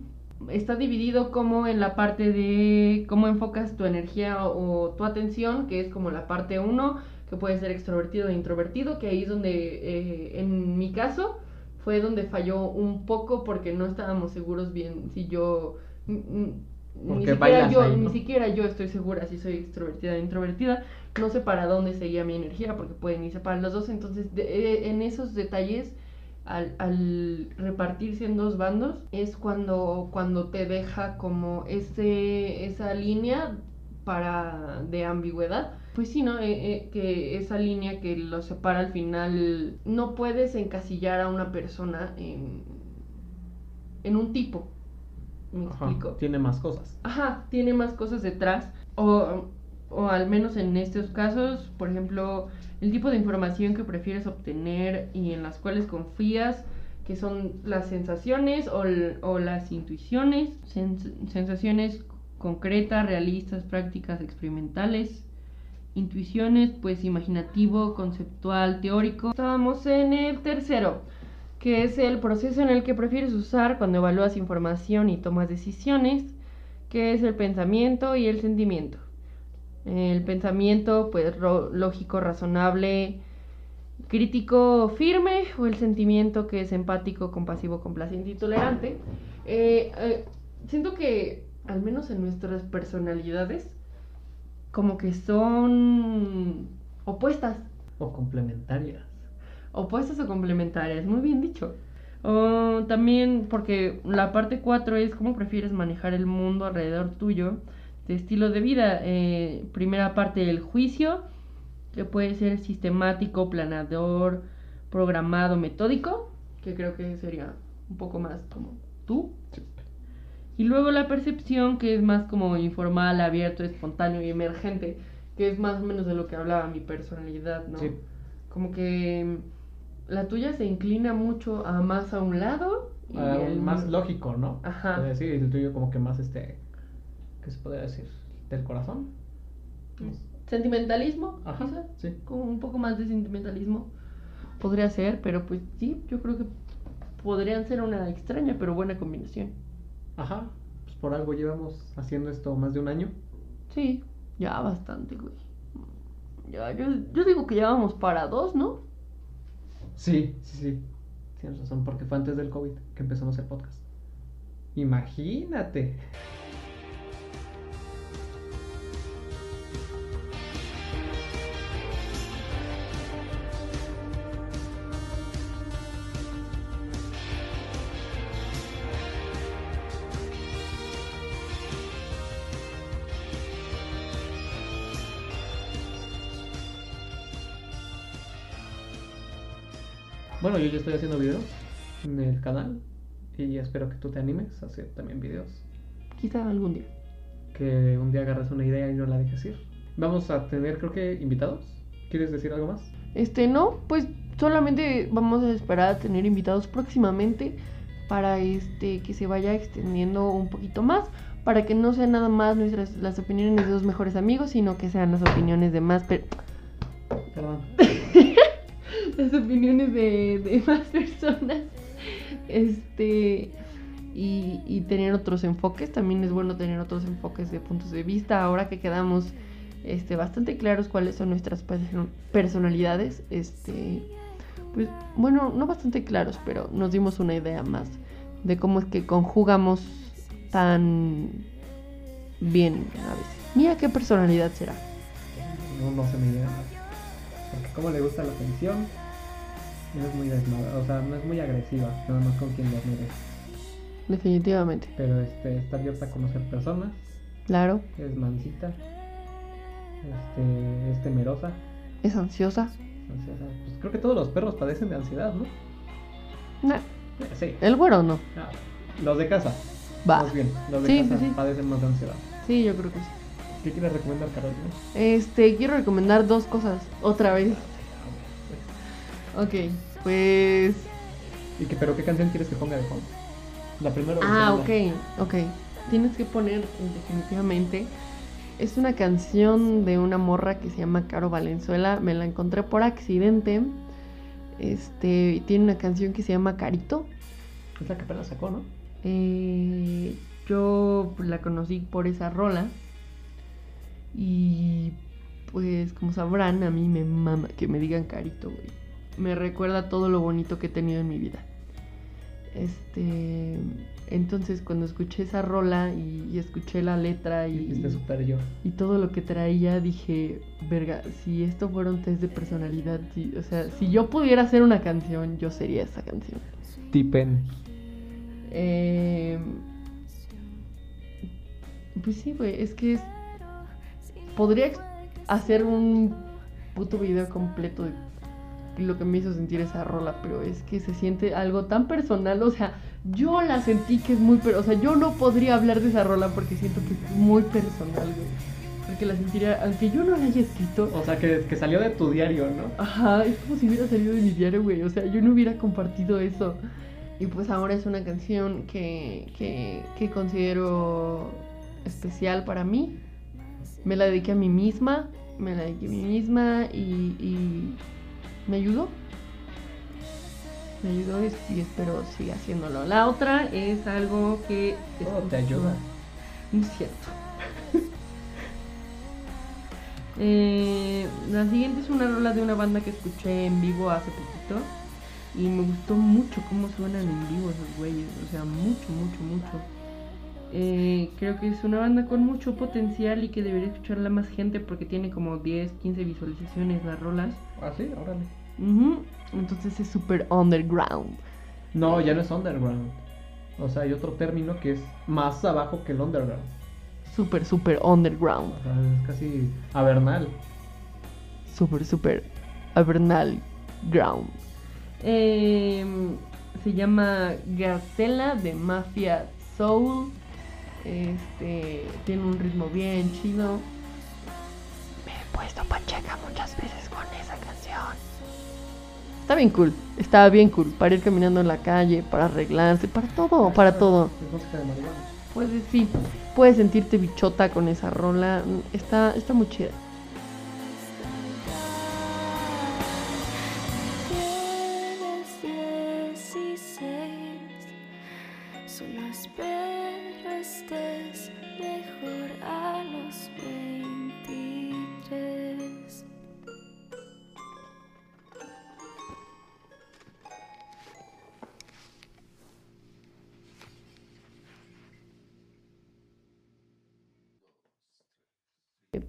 está dividido como en la parte de cómo enfocas tu energía o, tu atención, que es como la parte 1, que puede ser extrovertido e introvertido, que ahí es donde, eh, en mi caso, fue donde falló un poco porque no estábamos seguros bien si yo... Ni Porque siquiera, bailas yo, ahí, ni ¿no? siquiera yo estoy segura si soy extrovertida o introvertida. No sé para dónde seguía mi energía porque pueden irse para los dos. Entonces, de- eh, en esos detalles, al, al repartirse en dos bandos, es cuando, cuando te deja como ese, esa línea para de ambigüedad. Pues sí, ¿no? Eh, eh, que esa línea que los separa al final, no puedes encasillar a una persona en, en un tipo. ¿Me Ajá, explico? tiene más cosas. Ajá, tiene más cosas detrás. O, o al menos en estos casos, por ejemplo, el tipo de información que prefieres obtener y en las cuales confías, que son las sensaciones o, o las intuiciones, sens- sensaciones concretas, realistas, prácticas, experimentales. Intuiciones, pues imaginativo, conceptual, teórico. Estábamos en el tercero, que es el proceso en el que prefieres usar cuando evalúas información y tomas decisiones, que es el pensamiento y el sentimiento. El pensamiento, pues lógico, razonable, crítico, firme, o el sentimiento que es empático, compasivo, complaciente y tolerante. Eh, eh, siento que, al menos en nuestras personalidades, como que son opuestas O complementarias. opuestas o complementarias, muy bien dicho. O también porque la parte 4 es cómo prefieres manejar el mundo alrededor tuyo de estilo de vida. Eh, primera parte, el juicio, que puede ser sistemático, planador, programado, metódico, que creo que sería un poco más como tú. Y luego la percepción, que es más como informal, abierto, espontáneo y emergente, que es más o menos de lo que hablaba mi personalidad, ¿no? Sí. Como que la tuya se inclina mucho a más a un lado. Y el más lógico, ¿no? Ajá. Puede decir, el tuyo como que más este, ¿qué se podría decir? ¿Del corazón? Sentimentalismo, Ajá, quizás. sí. Como un poco más de sentimentalismo. Podría ser, pero pues sí, yo creo que podrían ser una extraña pero buena combinación. Ajá, pues por algo llevamos haciendo esto más de un año. Sí, ya bastante, güey. Ya, yo, yo digo que ya vamos para dos, ¿no? Sí, sí, sí. Tienes razón, porque fue antes del COVID que empezamos el podcast. Imagínate. Bueno, yo ya estoy haciendo videos en el canal y espero que tú te animes a hacer también videos. Quizá algún día. Que un día agarres una idea y no la dejes ir. Vamos a tener, creo que, invitados. ¿Quieres decir algo más? Este, no, pues solamente vamos a esperar a tener invitados próximamente para este que se vaya extendiendo un poquito más, para que no sean nada más nuestras las opiniones de dos mejores amigos, sino que sean las opiniones de más per- Perdón. las opiniones de, de más personas. Este y, y tener otros enfoques, también es bueno tener otros enfoques de puntos de vista, ahora que quedamos este, bastante claros cuáles son nuestras perso- personalidades, este, pues bueno, no bastante claros, pero nos dimos una idea más de cómo es que conjugamos tan bien a veces. Mira qué personalidad será. No, no se me llega. Porque como le gusta la atención, no es muy desmadra, o sea, no es muy agresiva, nada más con quien lo admire. Definitivamente. Pero este, está abierta a conocer personas, Claro, es mansita, este, es temerosa. es ansiosa. ansiosa. Pues creo que todos los perros padecen de ansiedad, ¿no? Nah, Eh, Sí. el güero no. Ah, los de casa. Va. Más bien, los de Sí, casa sí, sí. padecen más de ansiedad. Sí, yo creo que sí. ¿Qué quieres recomendar, Carolina? Este, quiero recomendar dos cosas. Otra vez. Ok, pues. ¿Y qué, pero qué canción quieres que ponga de fondo? La primera Ah, ok, ok. Tienes que poner definitivamente. Es una canción de una morra que se llama Caro Valenzuela. Me la encontré por accidente. Este, tiene una canción que se llama Carito. Es la que apenas sacó, ¿no? Eh, yo la conocí por esa rola. Y pues como sabrán, a mí me mama que me digan carito, güey. Me recuerda todo lo bonito que he tenido en mi vida. Este, entonces cuando escuché esa rola y, y escuché la letra y, Dijiste super yo. y todo lo que traía, dije, verga, si esto fuera un test de personalidad, si- o sea, si yo pudiera hacer una canción, yo sería esa canción. Tipen. Eh, pues sí, güey, es que es- podría hacer un puto video completo de lo que me hizo sentir esa rola, pero es que se siente algo tan personal, o sea, yo la sentí que es muy, pero, o sea, yo no podría hablar de esa rola porque siento que es muy personal, güey. Porque la sentiría, aunque yo no la haya escrito, O sea, que, que salió de tu diario, ¿no? Ajá, es como si hubiera salido de mi diario, güey. O sea, yo no hubiera compartido eso. Y pues ahora es una canción que, que, que considero especial para mí. Me la dediqué a mí misma. Me la dediqué a mí misma y, y me ayudó. Me ayudó y, y espero siga haciéndolo. La otra es algo que... Todo te ayuda. No es cierto. Eh, la siguiente es una rola de una banda que escuché en vivo hace poquito. Y me gustó mucho cómo suenan en vivo esos güeyes. O sea, mucho, mucho, mucho. Eh, creo que es una banda con mucho potencial y que debería escucharla más gente porque tiene como 10, 15 visualizaciones las rolas. Ah, sí, órale. Entonces es súper underground. No, ya no es underground. O sea, hay otro término que es más abajo que el underground. Super, super underground. O sea, es casi avernal. Super, super avernal ground. Em, se llama Gazela de Mafia Soul. Este tiene un ritmo bien chido. Me he puesto pacheca muchas veces con esa canción. Está bien cool, está bien cool para ir caminando en la calle, para arreglarse, para todo, para todo. Es música de marihuana. Puedes sí, puedes sentirte bichota con esa rola, está está muy chida.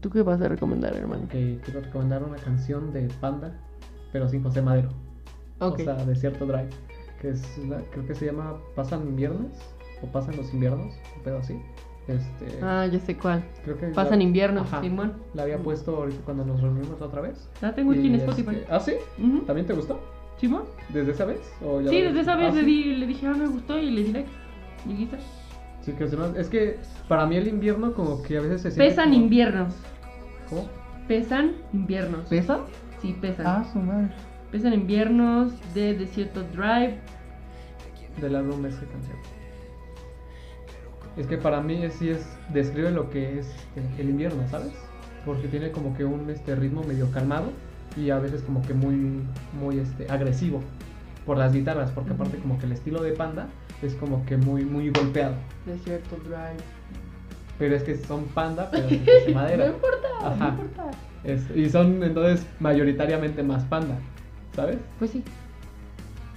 ¿Tú qué vas a recomendar, hermano? Que quiero recomendar una canción de Panda, pero sin José Madero. Ok. O sea, Desierto Drive. Que es una- creo que se llama Pasan Viernes o Pasan los Inviernos, un pedo así. Este, Ah, ya sé cuál. creo que Pasan la- inviernos, Ajá, Simón. La había puesto ahorita cuando nos reunimos otra vez. La tengo aquí en Spotify. este, ¿Ah, sí? ¿También te gustó? ¿Simón? ¿Desde esa vez? ¿O ya Sí, desde esa vez Ah, le, sí? di- le dije, ah, me gustó y le di like. Y está. Sí, que es que para mí el invierno como que a veces se siente Pesan como- inviernos. ¿Cómo? Pesan inviernos. ¿Pesa? Sí, pesan. Ah, su madre. Pesan inviernos de Desierto Drive. Del álbum esa canción. Es que para mí es- sí es describe lo que es este, el invierno, ¿sabes? Porque tiene como que un este ritmo medio calmado y a veces como que muy muy este agresivo por las guitarras, porque aparte como que el estilo de Panda es como que muy muy golpeado. Desierto Drive. Pero es que son Panda, pero José Madera. No importa, Ajá. no importa. Es- y son entonces mayoritariamente más Panda, ¿sabes? Pues sí.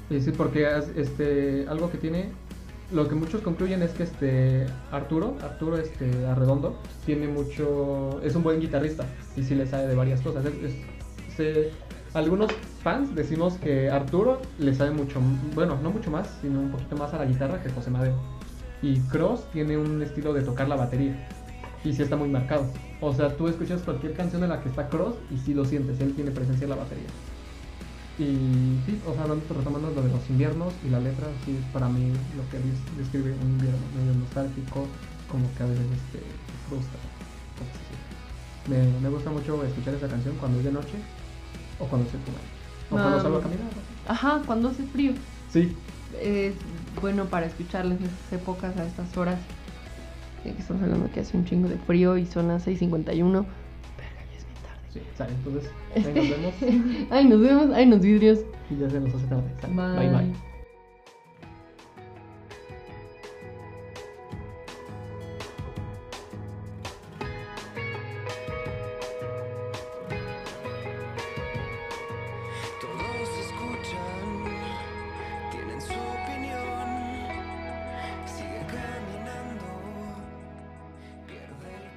Y sí, porque es- este, algo que tiene, lo que muchos concluyen es que este Arturo, Arturo este Arredondo, tiene mucho, es un buen guitarrista y sí le sabe de varias cosas. Es- es- se- algunos fans decimos que Arturo le sabe mucho, bueno, no mucho más, sino un poquito más a la guitarra que José Madero. Y Cross tiene un estilo de tocar la batería y sí está muy marcado. O sea, tú escuchas cualquier canción en la que está Cross y sí lo sientes, él tiene presencia en la batería. Y sí, o sea, hablando, retomando lo de los inviernos y la letra, sí es para mí lo que des- describe un invierno medio nostálgico, como que a veces este, frustra. Me, me gusta mucho escuchar esa canción cuando es de noche o cuando se fuma. O cuando Ah, salgo a caminar. ¿no? Ajá, cuando hace frío. Sí, Es bueno para escucharles en estas épocas, a estas horas. Que estamos hablando que hace un chingo de frío y son las 6.51. Verga, ya es bien tarde. sí, sale. Entonces, ahí nos vemos Ay, nos vemos. Ay, nos vidrios. y ya se nos hace tarde. Sale. Bye. bye. bye.